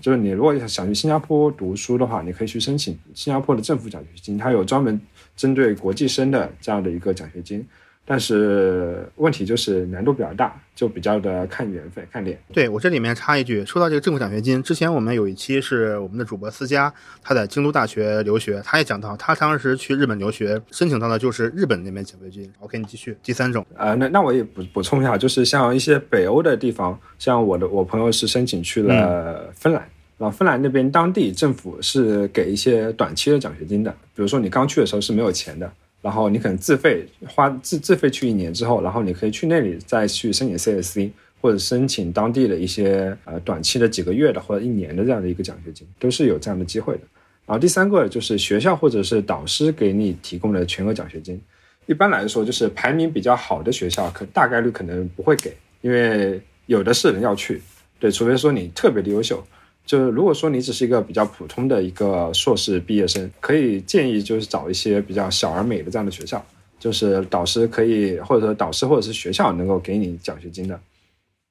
就是你如果想去新加坡读书的话，你可以去申请新加坡的政府奖学金，它有专门针对国际生的这样的一个奖学金。但是问题就是难度比较大，就比较的看缘分、看脸。对我这里面插一句，说到这个政府奖学金，之前我们有一期是我们的主播思佳，他在京都大学留学，他也讲到他当时去日本留学，申请到的就是日本那边奖学金。OK，你继续。第三种，呃，那那我也补补充一下，就是像一些北欧的地方，像我的我朋友是申请去了芬兰，然后芬兰那边当地政府是给一些短期的奖学金的，比如说你刚去的时候是没有钱的。然后你可能自费花自自费去一年之后，然后你可以去那里再去申请 CSC 或者申请当地的一些呃短期的几个月的或者一年的这样的一个奖学金，都是有这样的机会的。然后第三个就是学校或者是导师给你提供的全额奖学金，一般来说就是排名比较好的学校，可大概率可能不会给，因为有的是人要去，对，除非说你特别的优秀。就是如果说你只是一个比较普通的一个硕士毕业生，可以建议就是找一些比较小而美的这样的学校，就是导师可以或者说导师或者是学校能够给你奖学金的。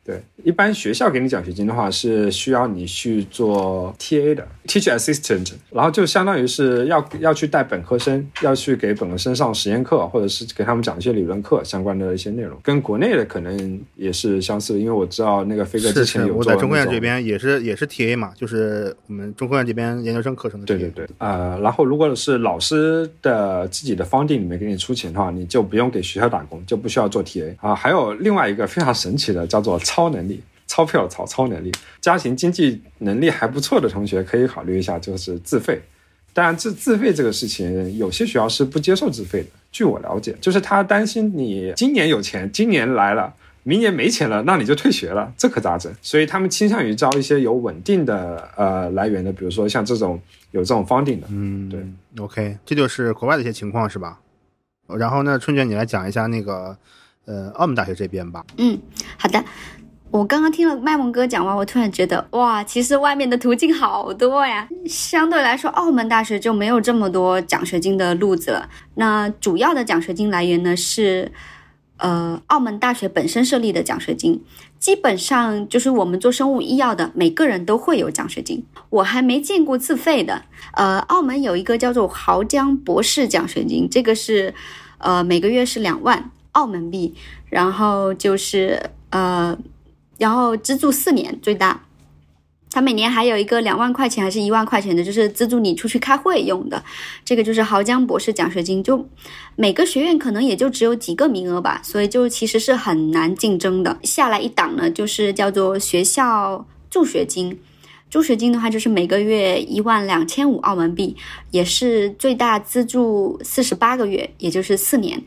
对，一般学校给你奖学金的话，是需要你去做 TA 的 teacher assistant，然后就相当于是要要去带本科生，要去给本科生上实验课，或者是给他们讲一些理论课相关的一些内容，跟国内的可能也是相似的，因为我知道那个飞哥之前有我在中科院这边也是也是 TA 嘛，就是我们中科院这边研究生课程的。对对对，呃，然后如果是老师的自己的方定里面给你出钱的话，你就不用给学校打工，就不需要做 TA 啊。还有另外一个非常神奇的，叫做超。超能力，钞票超超能力，家庭经济能力还不错的同学可以考虑一下，就是自费。当然，自自费这个事情，有些学校是不接受自费的。据我了解，就是他担心你今年有钱，今年来了，明年没钱了，那你就退学了，这可咋整？所以他们倾向于招一些有稳定的呃来源的，比如说像这种有这种 funding 的。嗯，对，OK，这就是国外的一些情况，是吧？然后呢，春卷，你来讲一下那个呃澳门大学这边吧。嗯，好的。我刚刚听了麦蒙哥讲完，我突然觉得，哇，其实外面的途径好多呀。相对来说，澳门大学就没有这么多奖学金的路子了。那主要的奖学金来源呢是，呃，澳门大学本身设立的奖学金，基本上就是我们做生物医药的，每个人都会有奖学金。我还没见过自费的。呃，澳门有一个叫做豪江博士奖学金，这个是，呃，每个月是两万澳门币，然后就是呃。然后资助四年最大，他每年还有一个两万块钱还是一万块钱的，就是资助你出去开会用的。这个就是豪江博士奖学金，就每个学院可能也就只有几个名额吧，所以就其实是很难竞争的。下来一档呢，就是叫做学校助学金，助学金的话就是每个月一万两千五澳门币，也是最大资助四十八个月，也就是四年。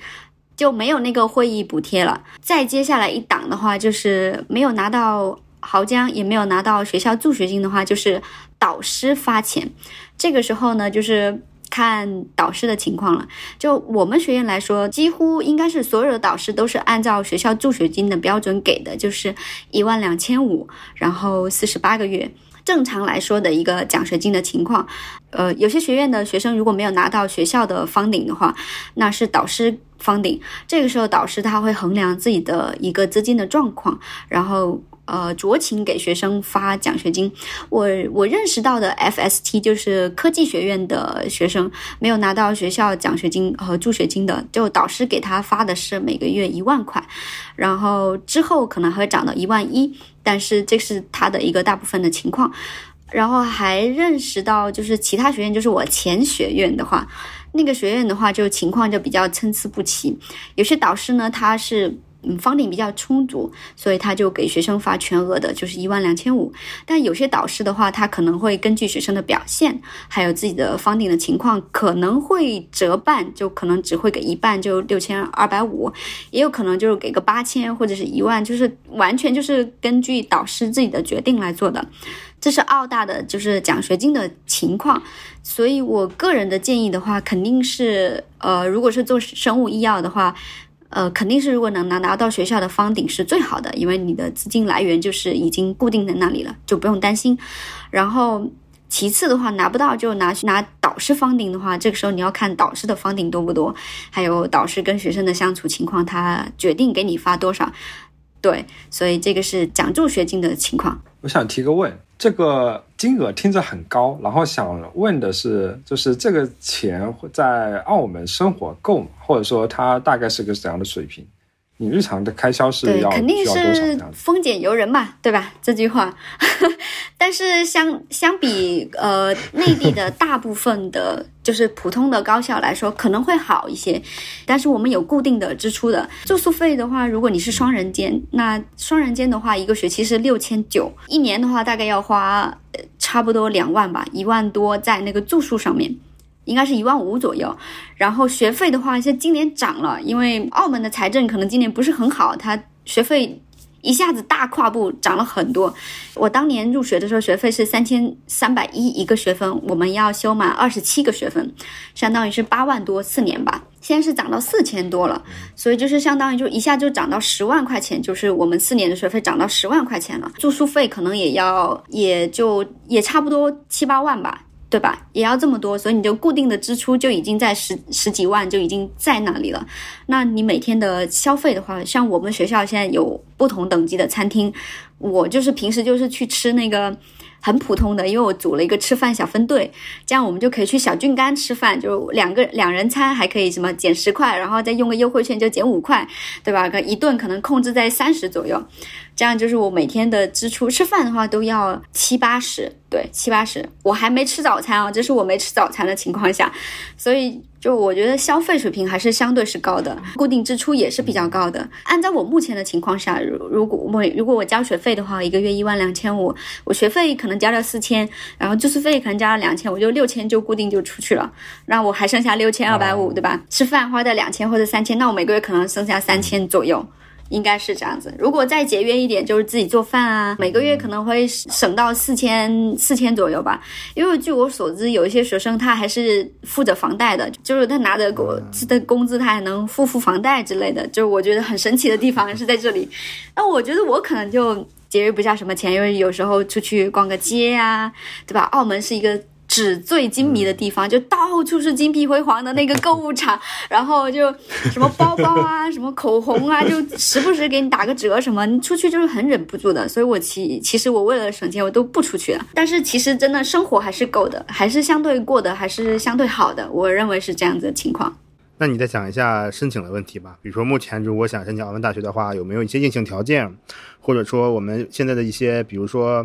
就没有那个会议补贴了。再接下来一档的话，就是没有拿到豪江，也没有拿到学校助学金的话，就是导师发钱。这个时候呢，就是看导师的情况了。就我们学院来说，几乎应该是所有的导师都是按照学校助学金的标准给的，就是一万两千五，然后四十八个月。正常来说的一个奖学金的情况，呃，有些学院的学生如果没有拿到学校的方顶的话，那是导师方顶。这个时候导师他会衡量自己的一个资金的状况，然后。呃，酌情给学生发奖学金。我我认识到的 FST 就是科技学院的学生没有拿到学校奖学金和助学金的，就导师给他发的是每个月一万块，然后之后可能还会涨到一万一，但是这是他的一个大部分的情况。然后还认识到就是其他学院，就是我前学院的话，那个学院的话就情况就比较参差不齐，有些导师呢他是。嗯，方顶比较充足，所以他就给学生发全额的，就是一万两千五。但有些导师的话，他可能会根据学生的表现，还有自己的方顶的情况，可能会折半，就可能只会给一半，就六千二百五，也有可能就是给个八千或者是一万，就是完全就是根据导师自己的决定来做的。这是澳大的就是奖学金的情况，所以我个人的建议的话，肯定是呃，如果是做生物医药的话。呃，肯定是如果能拿拿到学校的方顶是最好的，因为你的资金来源就是已经固定在那里了，就不用担心。然后其次的话，拿不到就拿去拿导师方顶的话，这个时候你要看导师的方顶多不多，还有导师跟学生的相处情况，他决定给你发多少。对，所以这个是奖助学金的情况。我想提个问。这个金额听着很高，然后想问的是，就是这个钱在澳门生活够吗？或者说它大概是个怎样的水平？你日常的开销是要肯定是丰俭由人嘛，对吧？这句话，[laughs] 但是相相比呃 [laughs] 内地的大部分的，就是普通的高校来说，可能会好一些。但是我们有固定的支出的，住宿费的话，如果你是双人间，那双人间的话，一个学期是六千九，一年的话大概要花差不多两万吧，一万多在那个住宿上面。应该是一万五左右，然后学费的话，像今年涨了，因为澳门的财政可能今年不是很好，它学费一下子大跨步涨了很多。我当年入学的时候，学费是三千三百一一个学分，我们要修满二十七个学分，相当于是八万多四年吧。现在是涨到四千多了，所以就是相当于就一下就涨到十万块钱，就是我们四年的学费涨到十万块钱了，住宿费可能也要也就也差不多七八万吧。对吧？也要这么多，所以你就固定的支出就已经在十十几万就已经在那里了。那你每天的消费的话，像我们学校现在有不同等级的餐厅，我就是平时就是去吃那个。很普通的，因为我组了一个吃饭小分队，这样我们就可以去小郡肝吃饭，就两个两人餐还可以什么减十块，然后再用个优惠券就减五块，对吧？可一顿可能控制在三十左右，这样就是我每天的支出。吃饭的话都要七八十，对，七八十。我还没吃早餐啊，这是我没吃早餐的情况下，所以。就我觉得消费水平还是相对是高的，固定支出也是比较高的。按照我目前的情况下，如如果我如果我交学费的话，一个月一万两千五，我学费可能交了四千，然后住宿费可能交了两千，我就六千就固定就出去了，那我还剩下六千二百五，对吧？吃饭花掉两千或者三千，那我每个月可能剩下三千左右。应该是这样子。如果再节约一点，就是自己做饭啊，每个月可能会省到四千四千左右吧。因为据我所知，有一些学生他还是付着房贷的，就是他拿着工的工资，他还能付付房贷之类的。就是我觉得很神奇的地方是在这里。那我觉得我可能就节约不下什么钱，因为有时候出去逛个街呀，对吧？澳门是一个。纸醉金迷的地方，就到处是金碧辉煌的那个购物场，[laughs] 然后就什么包包啊，什么口红啊，[laughs] 就时不时给你打个折什么，你出去就是很忍不住的。所以我其其实我为了省钱，我都不出去了。但是其实真的生活还是够的，还是相对过得还是相对好的，我认为是这样子的情况。那你再讲一下申请的问题吧，比如说目前如果想申请澳门大学的话，有没有一些硬性条件，或者说我们现在的一些，比如说。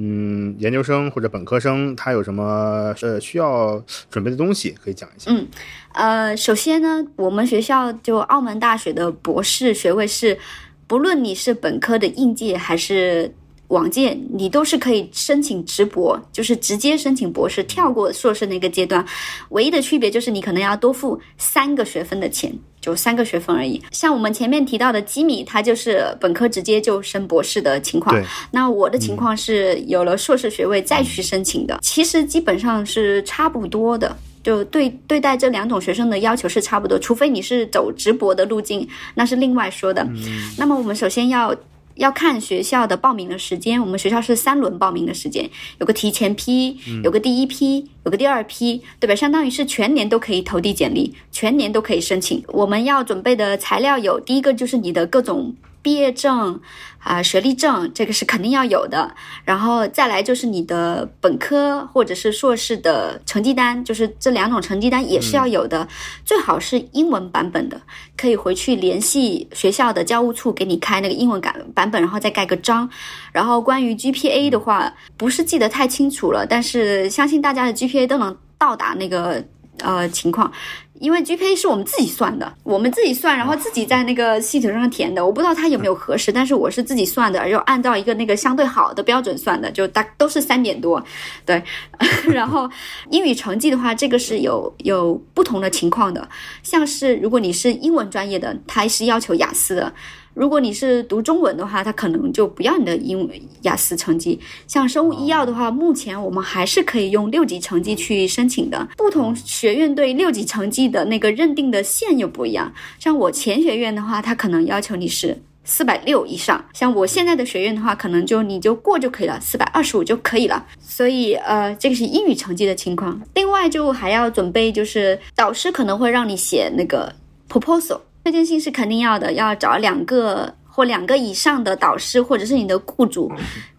嗯，研究生或者本科生，他有什么呃需要准备的东西可以讲一下？嗯，呃，首先呢，我们学校就澳门大学的博士学位是，不论你是本科的应届还是。往届你都是可以申请直博，就是直接申请博士，跳过硕士那个阶段。唯一的区别就是你可能要多付三个学分的钱，就三个学分而已。像我们前面提到的吉米，他就是本科直接就升博士的情况。那我的情况是有了硕士学位再去申请的，其实基本上是差不多的。就对对待这两种学生的要求是差不多，除非你是走直博的路径，那是另外说的。那么我们首先要。要看学校的报名的时间，我们学校是三轮报名的时间，有个提前批，有个第一批，有个第二批，对吧？相当于是全年都可以投递简历，全年都可以申请。我们要准备的材料有，第一个就是你的各种。毕业证啊，学历证，这个是肯定要有的。然后再来就是你的本科或者是硕士的成绩单，就是这两种成绩单也是要有的，最好是英文版本的，可以回去联系学校的教务处给你开那个英文版版本，然后再盖个章。然后关于 GPA 的话，不是记得太清楚了，但是相信大家的 GPA 都能到达那个呃情况。因为 GPA 是我们自己算的，我们自己算，然后自己在那个系统上填的。我不知道它有没有核实，但是我是自己算的，就按照一个那个相对好的标准算的，就大都是三点多，对。[laughs] 然后英语成绩的话，这个是有有不同的情况的，像是如果你是英文专业的，它是要求雅思的。如果你是读中文的话，他可能就不要你的英文雅思成绩。像生物医药的话，目前我们还是可以用六级成绩去申请的。不同学院对六级成绩的那个认定的线又不一样。像我前学院的话，他可能要求你是四百六以上。像我现在的学院的话，可能就你就过就可以了，四百二十五就可以了。所以呃，这个是英语成绩的情况。另外就还要准备，就是导师可能会让你写那个 proposal。推荐信是肯定要的，要找两个或两个以上的导师，或者是你的雇主，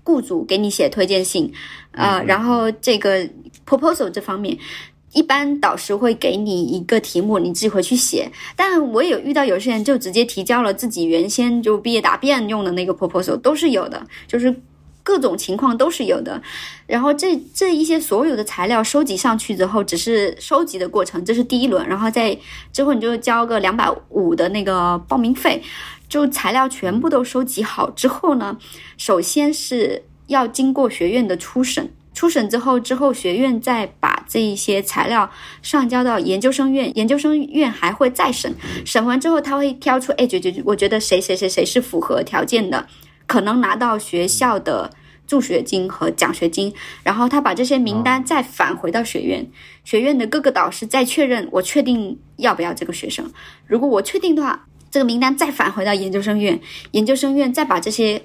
雇主给你写推荐信，呃，然后这个 proposal 这方面。一般导师会给你一个题目，你自己回去写。但我也有遇到有些人就直接提交了自己原先就毕业答辩用的那个 proposal，都是有的，就是各种情况都是有的。然后这这一些所有的材料收集上去之后，只是收集的过程，这是第一轮。然后在之后你就交个两百五的那个报名费，就材料全部都收集好之后呢，首先是要经过学院的初审。初审之后，之后学院再把这一些材料上交到研究生院，研究生院还会再审，审完之后他会挑出，哎，觉觉我觉得谁谁谁谁是符合条件的，可能拿到学校的助学金和奖学金，然后他把这些名单再返回到学院，学院的各个导师再确认，我确定要不要这个学生，如果我确定的话，这个名单再返回到研究生院，研究生院再把这些。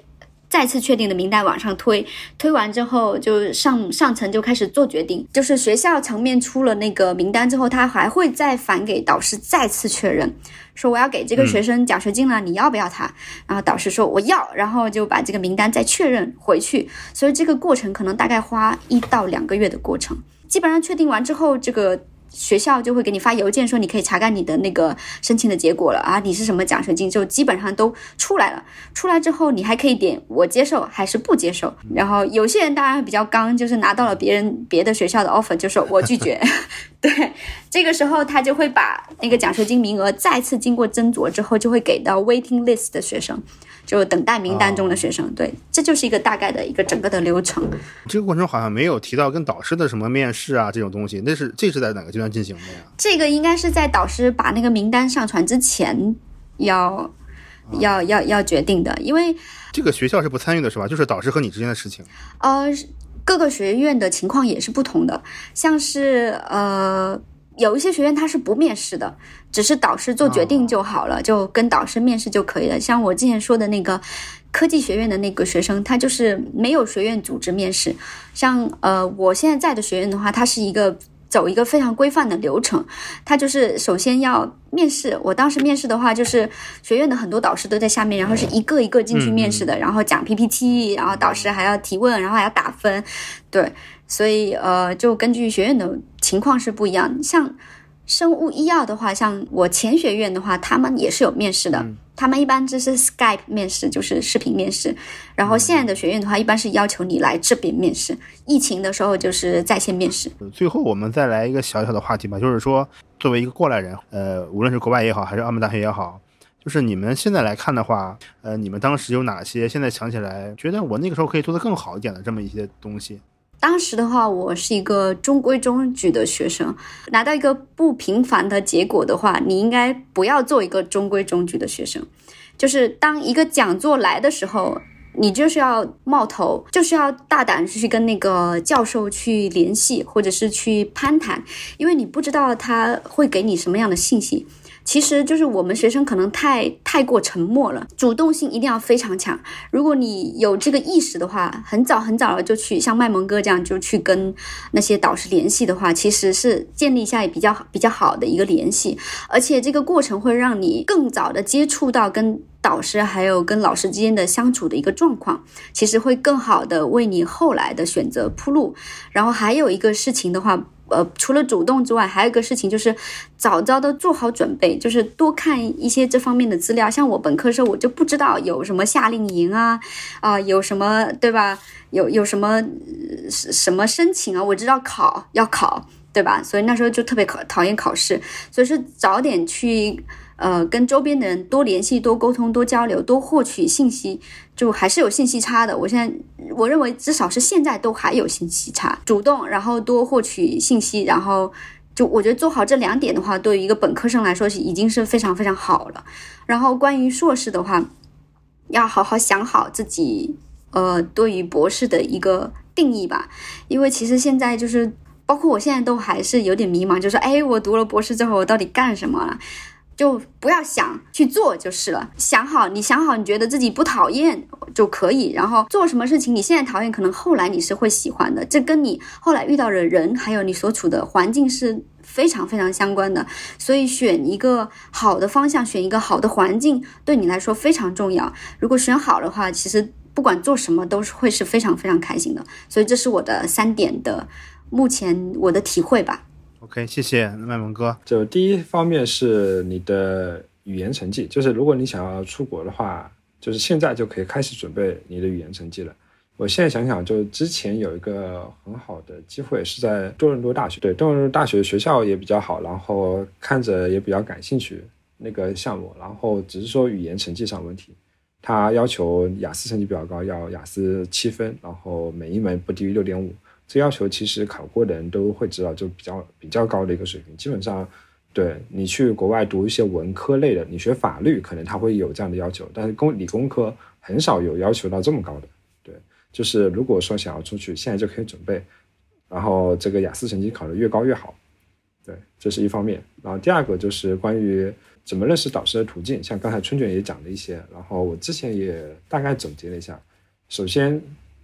再次确定的名单往上推，推完之后就上上层就开始做决定。就是学校层面出了那个名单之后，他还会再返给导师再次确认，说我要给这个学生奖学金了，你要不要他？然后导师说我要，然后就把这个名单再确认回去。所以这个过程可能大概花一到两个月的过程。基本上确定完之后，这个。学校就会给你发邮件说你可以查看你的那个申请的结果了啊，你是什么奖学金就基本上都出来了。出来之后你还可以点我接受还是不接受。然后有些人当然比较刚，就是拿到了别人别的学校的 offer 就说我拒绝。[laughs] 对，这个时候他就会把那个奖学金名额再次经过斟酌之后，就会给到 waiting list 的学生。就等待名单中的学生，对，这就是一个大概的一个整个的流程。这个过程好像没有提到跟导师的什么面试啊这种东西，那是这是在哪个阶段进行的呀？这个应该是在导师把那个名单上传之前要要要要决定的，因为这个学校是不参与的是吧？就是导师和你之间的事情。呃，各个学院的情况也是不同的，像是呃。有一些学院它是不面试的，只是导师做决定就好了，就跟导师面试就可以了。像我之前说的那个科技学院的那个学生，他就是没有学院组织面试。像呃，我现在在的学院的话，它是一个走一个非常规范的流程，他就是首先要面试。我当时面试的话，就是学院的很多导师都在下面，然后是一个一个进去面试的，然后讲 PPT，然后导师还要提问，然后还要打分，对。所以，呃，就根据学院的情况是不一样。像生物医药的话，像我前学院的话，他们也是有面试的。他们一般就是 Skype 面试，就是视频面试。然后现在的学院的话，一般是要求你来这边面试。疫情的时候就是在线面试。最后，我们再来一个小小的话题吧，就是说，作为一个过来人，呃，无论是国外也好，还是澳门大学也好，就是你们现在来看的话，呃，你们当时有哪些现在想起来觉得我那个时候可以做得更好一点的这么一些东西？当时的话，我是一个中规中矩的学生，拿到一个不平凡的结果的话，你应该不要做一个中规中矩的学生。就是当一个讲座来的时候，你就是要冒头，就是要大胆去跟那个教授去联系，或者是去攀谈，因为你不知道他会给你什么样的信息。其实就是我们学生可能太太过沉默了，主动性一定要非常强。如果你有这个意识的话，很早很早了就去像麦萌哥这样就去跟那些导师联系的话，其实是建立一下也比较比较好的一个联系，而且这个过程会让你更早的接触到跟导师还有跟老师之间的相处的一个状况，其实会更好的为你后来的选择铺路。然后还有一个事情的话。呃，除了主动之外，还有一个事情就是早早的做好准备，就是多看一些这方面的资料。像我本科时候，我就不知道有什么夏令营啊，啊，有什么对吧？有有什么什么申请啊？我知道考要考，对吧？所以那时候就特别考讨厌考试，所以是早点去。呃，跟周边的人多联系、多沟通、多交流、多获取信息，就还是有信息差的。我现在我认为，至少是现在都还有信息差。主动，然后多获取信息，然后就我觉得做好这两点的话，对于一个本科生来说是已经是非常非常好了。然后关于硕士的话，要好好想好自己呃对于博士的一个定义吧，因为其实现在就是包括我现在都还是有点迷茫，就说哎，我读了博士之后，我到底干什么了？就不要想去做就是了，想好，你想好，你觉得自己不讨厌就可以。然后做什么事情，你现在讨厌，可能后来你是会喜欢的。这跟你后来遇到的人，还有你所处的环境是非常非常相关的。所以选一个好的方向，选一个好的环境，对你来说非常重要。如果选好的话，其实不管做什么都是会是非常非常开心的。所以这是我的三点的目前我的体会吧。OK，谢谢麦萌哥。就第一方面是你的语言成绩，就是如果你想要出国的话，就是现在就可以开始准备你的语言成绩了。我现在想想，就之前有一个很好的机会是在多伦多大学，对多伦多大学学校也比较好，然后看着也比较感兴趣那个项目，然后只是说语言成绩上问题，他要求雅思成绩比较高，要雅思七分，然后每一门不低于六点五。这要求其实考过的人都会知道，就比较比较高的一个水平。基本上，对你去国外读一些文科类的，你学法律可能他会有这样的要求，但是工理工科很少有要求到这么高的。对，就是如果说想要出去，现在就可以准备，然后这个雅思成绩考得越高越好。对，这是一方面。然后第二个就是关于怎么认识导师的途径，像刚才春卷也讲了一些，然后我之前也大概总结了一下。首先，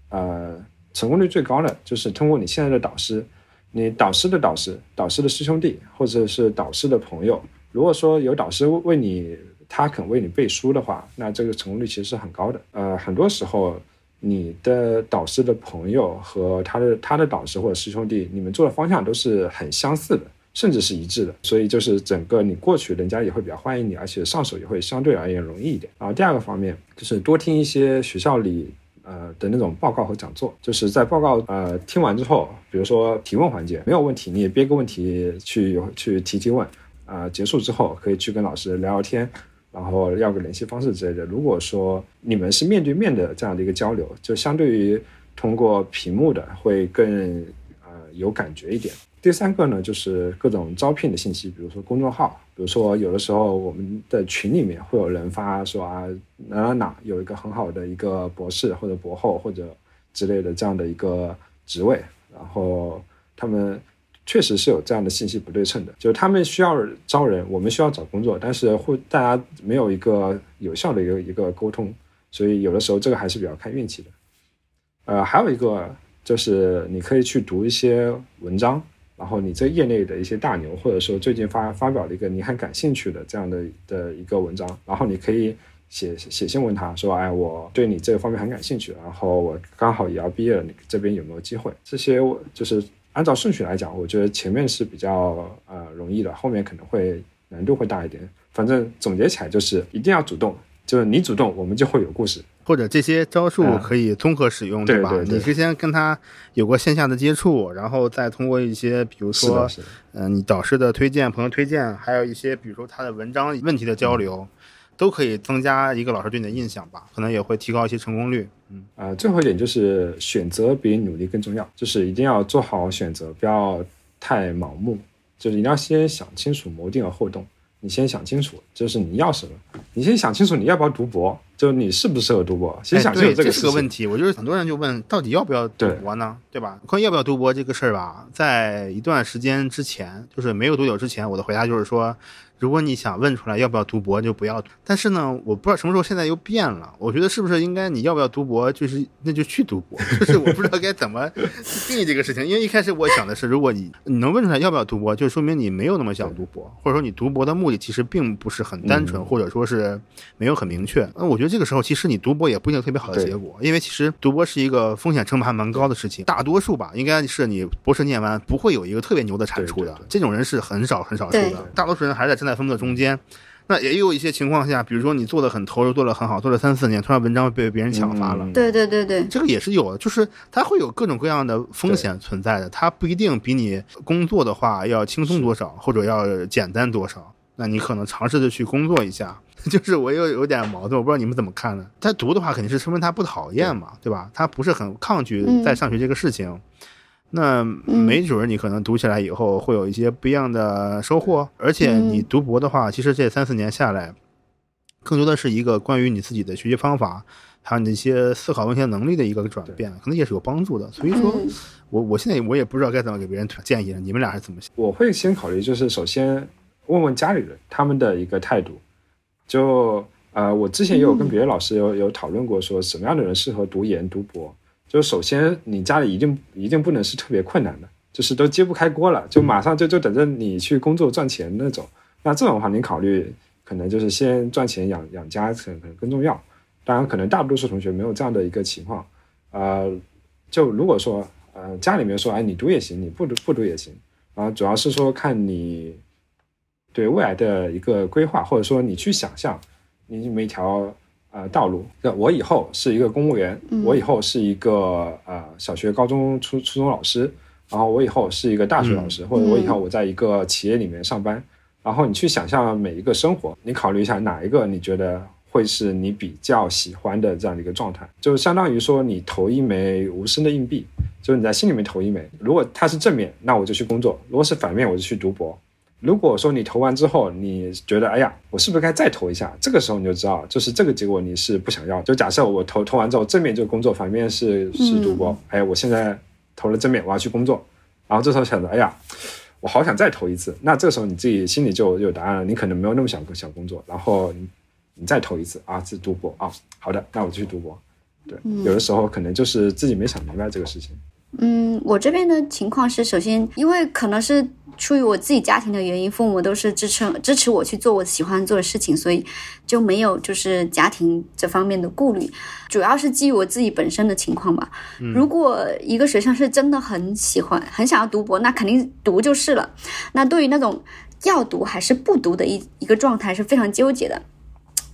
呃。成功率最高的就是通过你现在的导师，你导师的导师、导师的师兄弟或者是导师的朋友。如果说有导师为你，他肯为你背书的话，那这个成功率其实是很高的。呃，很多时候你的导师的朋友和他的他的导师或者师兄弟，你们做的方向都是很相似的，甚至是一致的。所以就是整个你过去，人家也会比较欢迎你，而且上手也会相对而言容易一点。然后第二个方面就是多听一些学校里。呃的那种报告和讲座，就是在报告呃听完之后，比如说提问环节没有问题，你也憋个问题去去提提问，啊结束之后可以去跟老师聊聊天，然后要个联系方式之类的。如果说你们是面对面的这样的一个交流，就相对于通过屏幕的会更呃有感觉一点。第三个呢，就是各种招聘的信息，比如说公众号，比如说有的时候我们的群里面会有人发说啊哪哪哪有一个很好的一个博士或者博后或者之类的这样的一个职位，然后他们确实是有这样的信息不对称的，就是他们需要招人，我们需要找工作，但是会大家没有一个有效的一个一个沟通，所以有的时候这个还是比较看运气的。呃，还有一个就是你可以去读一些文章。然后你这业内的一些大牛，或者说最近发发表了一个你很感兴趣的这样的的一个文章，然后你可以写写信问他说，哎，我对你这个方面很感兴趣，然后我刚好也要毕业了，你这边有没有机会？这些我就是按照顺序来讲，我觉得前面是比较呃容易的，后面可能会难度会大一点。反正总结起来就是一定要主动，就是你主动，我们就会有故事。或者这些招数可以综合使用，对吧？你之前跟他有过线下的接触，然后再通过一些，比如说，嗯，你导师的推荐、朋友推荐，还有一些，比如说他的文章问题的交流，都可以增加一个老师对你的印象吧？可能也会提高一些成功率。嗯，呃，最后一点就是选择比努力更重要，就是一定要做好选择，不要太盲目，就是一定要先想清楚，谋定而后动。你先想清楚，就是你要什么。你先想清楚你要不要读博，就你适不适合读博。其实想清楚这个是个问题。我就是很多人就问，到底要不要读博呢？对吧？关于要不要读博这个事儿吧，在一段时间之前，就是没有多久之前，我的回答就是说。如果你想问出来要不要读博，就不要。但是呢，我不知道什么时候现在又变了。我觉得是不是应该你要不要读博，就是那就去读博。就是我不知道该怎么定义这个事情。因为一开始我想的是，如果你你能问出来要不要读博，就说明你没有那么想读博，或者说你读博的目的其实并不是很单纯，或者说是没有很明确。那我觉得这个时候其实你读博也不一定特别好的结果，因为其实读博是一个风险成本还蛮高的事情。大多数吧，应该是你博士念完不会有一个特别牛的产出的，这种人是很少很少数的。大多数人还是在正在分布的中间。那也有一些情况下，比如说你做的很投入，做的很好，做了三四年，突然文章被别人抢发了。对对对对，这个也是有的，就是它会有各种各样的风险存在的，它不一定比你工作的话要轻松多少，或者要简单多少。那你可能尝试着去工作一下，[laughs] 就是我又有点矛盾，我不知道你们怎么看呢？他读的话肯定是说明他不讨厌嘛，对吧？他不是很抗拒在上学这个事情。那没准儿你可能读起来以后会有一些不一样的收获，而且你读博的话，其实这三四年下来，更多的是一个关于你自己的学习方法，还有你一些思考问题能力的一个转变，可能也是有帮助的。所以说，我我现在我也不知道该怎么给别人建议了。你们俩是怎么想？我会先考虑，就是首先问问家里人他们的一个态度，就呃，我之前也有跟别的老师有有讨论过，说什么样的人适合读研读博。就首先你家里一定一定不能是特别困难的，就是都揭不开锅了，就马上就就等着你去工作赚钱那种。那这种的话，您考虑可能就是先赚钱养养家可能更重要。当然，可能大多数同学没有这样的一个情况。呃，就如果说呃家里面说哎你读也行，你不读不读也行啊，主要是说看你对未来的一个规划，或者说你去想象你每条。呃，道路。那我以后是一个公务员，我以后是一个呃小学、高中、初初中老师，然后我以后是一个大学老师，或者我以后我在一个企业里面上班。然后你去想象每一个生活，你考虑一下哪一个你觉得会是你比较喜欢的这样的一个状态，就相当于说你投一枚无声的硬币，就是你在心里面投一枚。如果它是正面，那我就去工作；如果是反面，我就去读博。如果说你投完之后，你觉得哎呀，我是不是该再投一下？这个时候你就知道，就是这个结果你是不想要。就假设我投投完之后，正面就工作，反面是是赌博。哎，我现在投了正面，我要去工作。然后这时候想着，哎呀，我好想再投一次。那这个时候你自己心里就有答案了。你可能没有那么想想工作，然后你你再投一次啊，是赌博啊。好的，那我就去赌博。对，有的时候可能就是自己没想明白这个事情。嗯，我这边的情况是，首先因为可能是。出于我自己家庭的原因，父母都是支撑支持我去做我喜欢做的事情，所以就没有就是家庭这方面的顾虑，主要是基于我自己本身的情况吧。如果一个学生是真的很喜欢、很想要读博，那肯定读就是了。那对于那种要读还是不读的一一个状态是非常纠结的。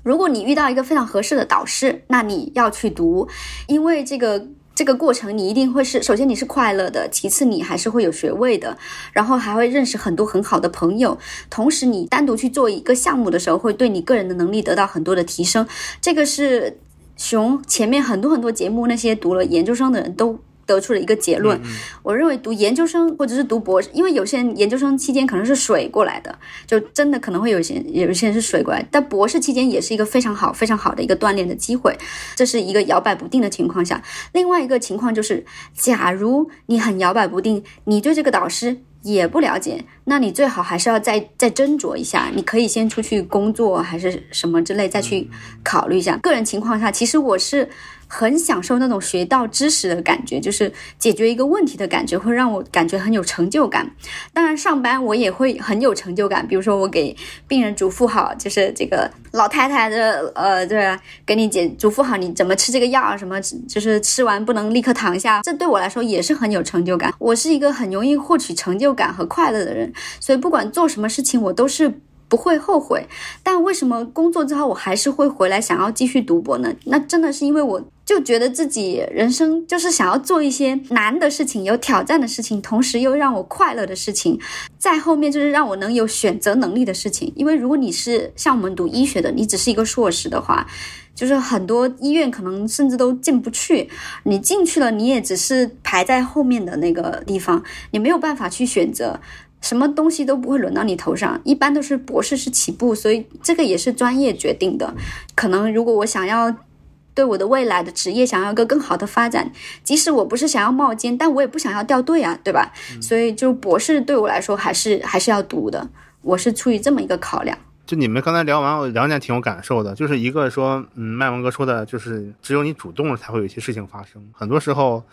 如果你遇到一个非常合适的导师，那你要去读，因为这个。这个过程你一定会是，首先你是快乐的，其次你还是会有学位的，然后还会认识很多很好的朋友，同时你单独去做一个项目的时候，会对你个人的能力得到很多的提升。这个是熊前面很多很多节目那些读了研究生的人都。得出了一个结论，我认为读研究生或者是读博士，因为有些人研究生期间可能是水过来的，就真的可能会有些有一些人是水过来，但博士期间也是一个非常好非常好的一个锻炼的机会，这是一个摇摆不定的情况下。另外一个情况就是，假如你很摇摆不定，你对这个导师也不了解，那你最好还是要再再斟酌一下，你可以先出去工作还是什么之类再去考虑一下。个人情况下，其实我是。很享受那种学到知识的感觉，就是解决一个问题的感觉，会让我感觉很有成就感。当然，上班我也会很有成就感，比如说我给病人嘱咐好，就是这个老太太的，呃，对，给你解嘱咐好你怎么吃这个药啊，什么就是吃完不能立刻躺下，这对我来说也是很有成就感。我是一个很容易获取成就感和快乐的人，所以不管做什么事情，我都是。不会后悔，但为什么工作之后我还是会回来想要继续读博呢？那真的是因为我就觉得自己人生就是想要做一些难的事情、有挑战的事情，同时又让我快乐的事情。在后面就是让我能有选择能力的事情。因为如果你是像我们读医学的，你只是一个硕士的话，就是很多医院可能甚至都进不去。你进去了，你也只是排在后面的那个地方，你没有办法去选择。什么东西都不会轮到你头上，一般都是博士是起步，所以这个也是专业决定的。可能如果我想要对我的未来的职业想要一个更好的发展，即使我不是想要冒尖，但我也不想要掉队啊，对吧？所以就博士对我来说还是还是要读的。我是出于这么一个考量。就你们刚才聊完，我两点挺有感受的，就是一个说，嗯，麦文哥说的就是只有你主动了才会有一些事情发生，很多时候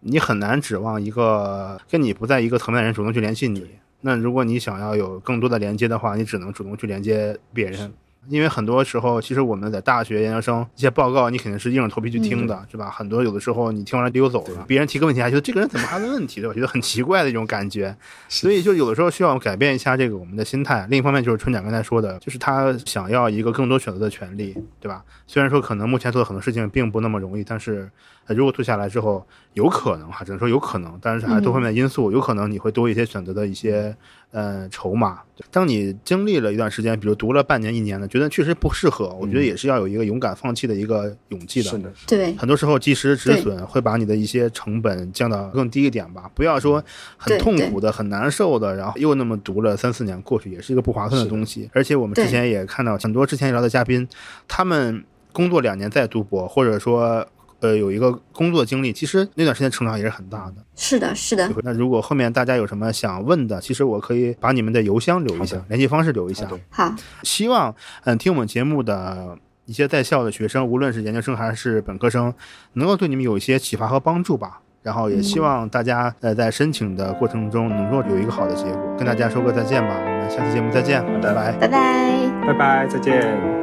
你很难指望一个跟你不在一个层面的人主动去联系你。那如果你想要有更多的连接的话，你只能主动去连接别人。因为很多时候，其实我们在大学、研究生一些报告，你肯定是硬着头皮去听的，是吧？很多有的时候你听完了溜走了，别人提个问题，还觉得这个人怎么还问问题，对吧？觉得很奇怪的一种感觉。[laughs] 所以就有的时候需要改变一下这个我们的心态。另一方面就是春展刚才说的，就是他想要一个更多选择的权利，对吧？虽然说可能目前做的很多事情并不那么容易，但是如果做下来之后，有可能哈，只能说有可能，但是还多方面的因素，有可能你会多一些选择的一些。呃，筹码。当你经历了一段时间，比如读了半年、一年的，觉得确实不适合，我觉得也是要有一个勇敢放弃的一个勇气的。是的，对。很多时候及时止损会把你的一些成本降到更低一点吧。不要说很痛苦的、很难受的，然后又那么读了三四年过去，也是一个不划算的东西。而且我们之前也看到很多之前聊的嘉宾，他们工作两年再读博，或者说。呃，有一个工作经历，其实那段时间成长也是很大的。是的，是的。那如果后面大家有什么想问的，其实我可以把你们的邮箱留一下，联系方式留一下。好。希望嗯，听我们节目的。一些在校的学生，无论是研究生还是本科生，能够对你们有一些启发和帮助吧。然后也希望大家呃在申请的过程中能够有一个好的结果。跟大家说个再见吧，我们下期节目再见，拜拜。拜拜。拜拜，再见。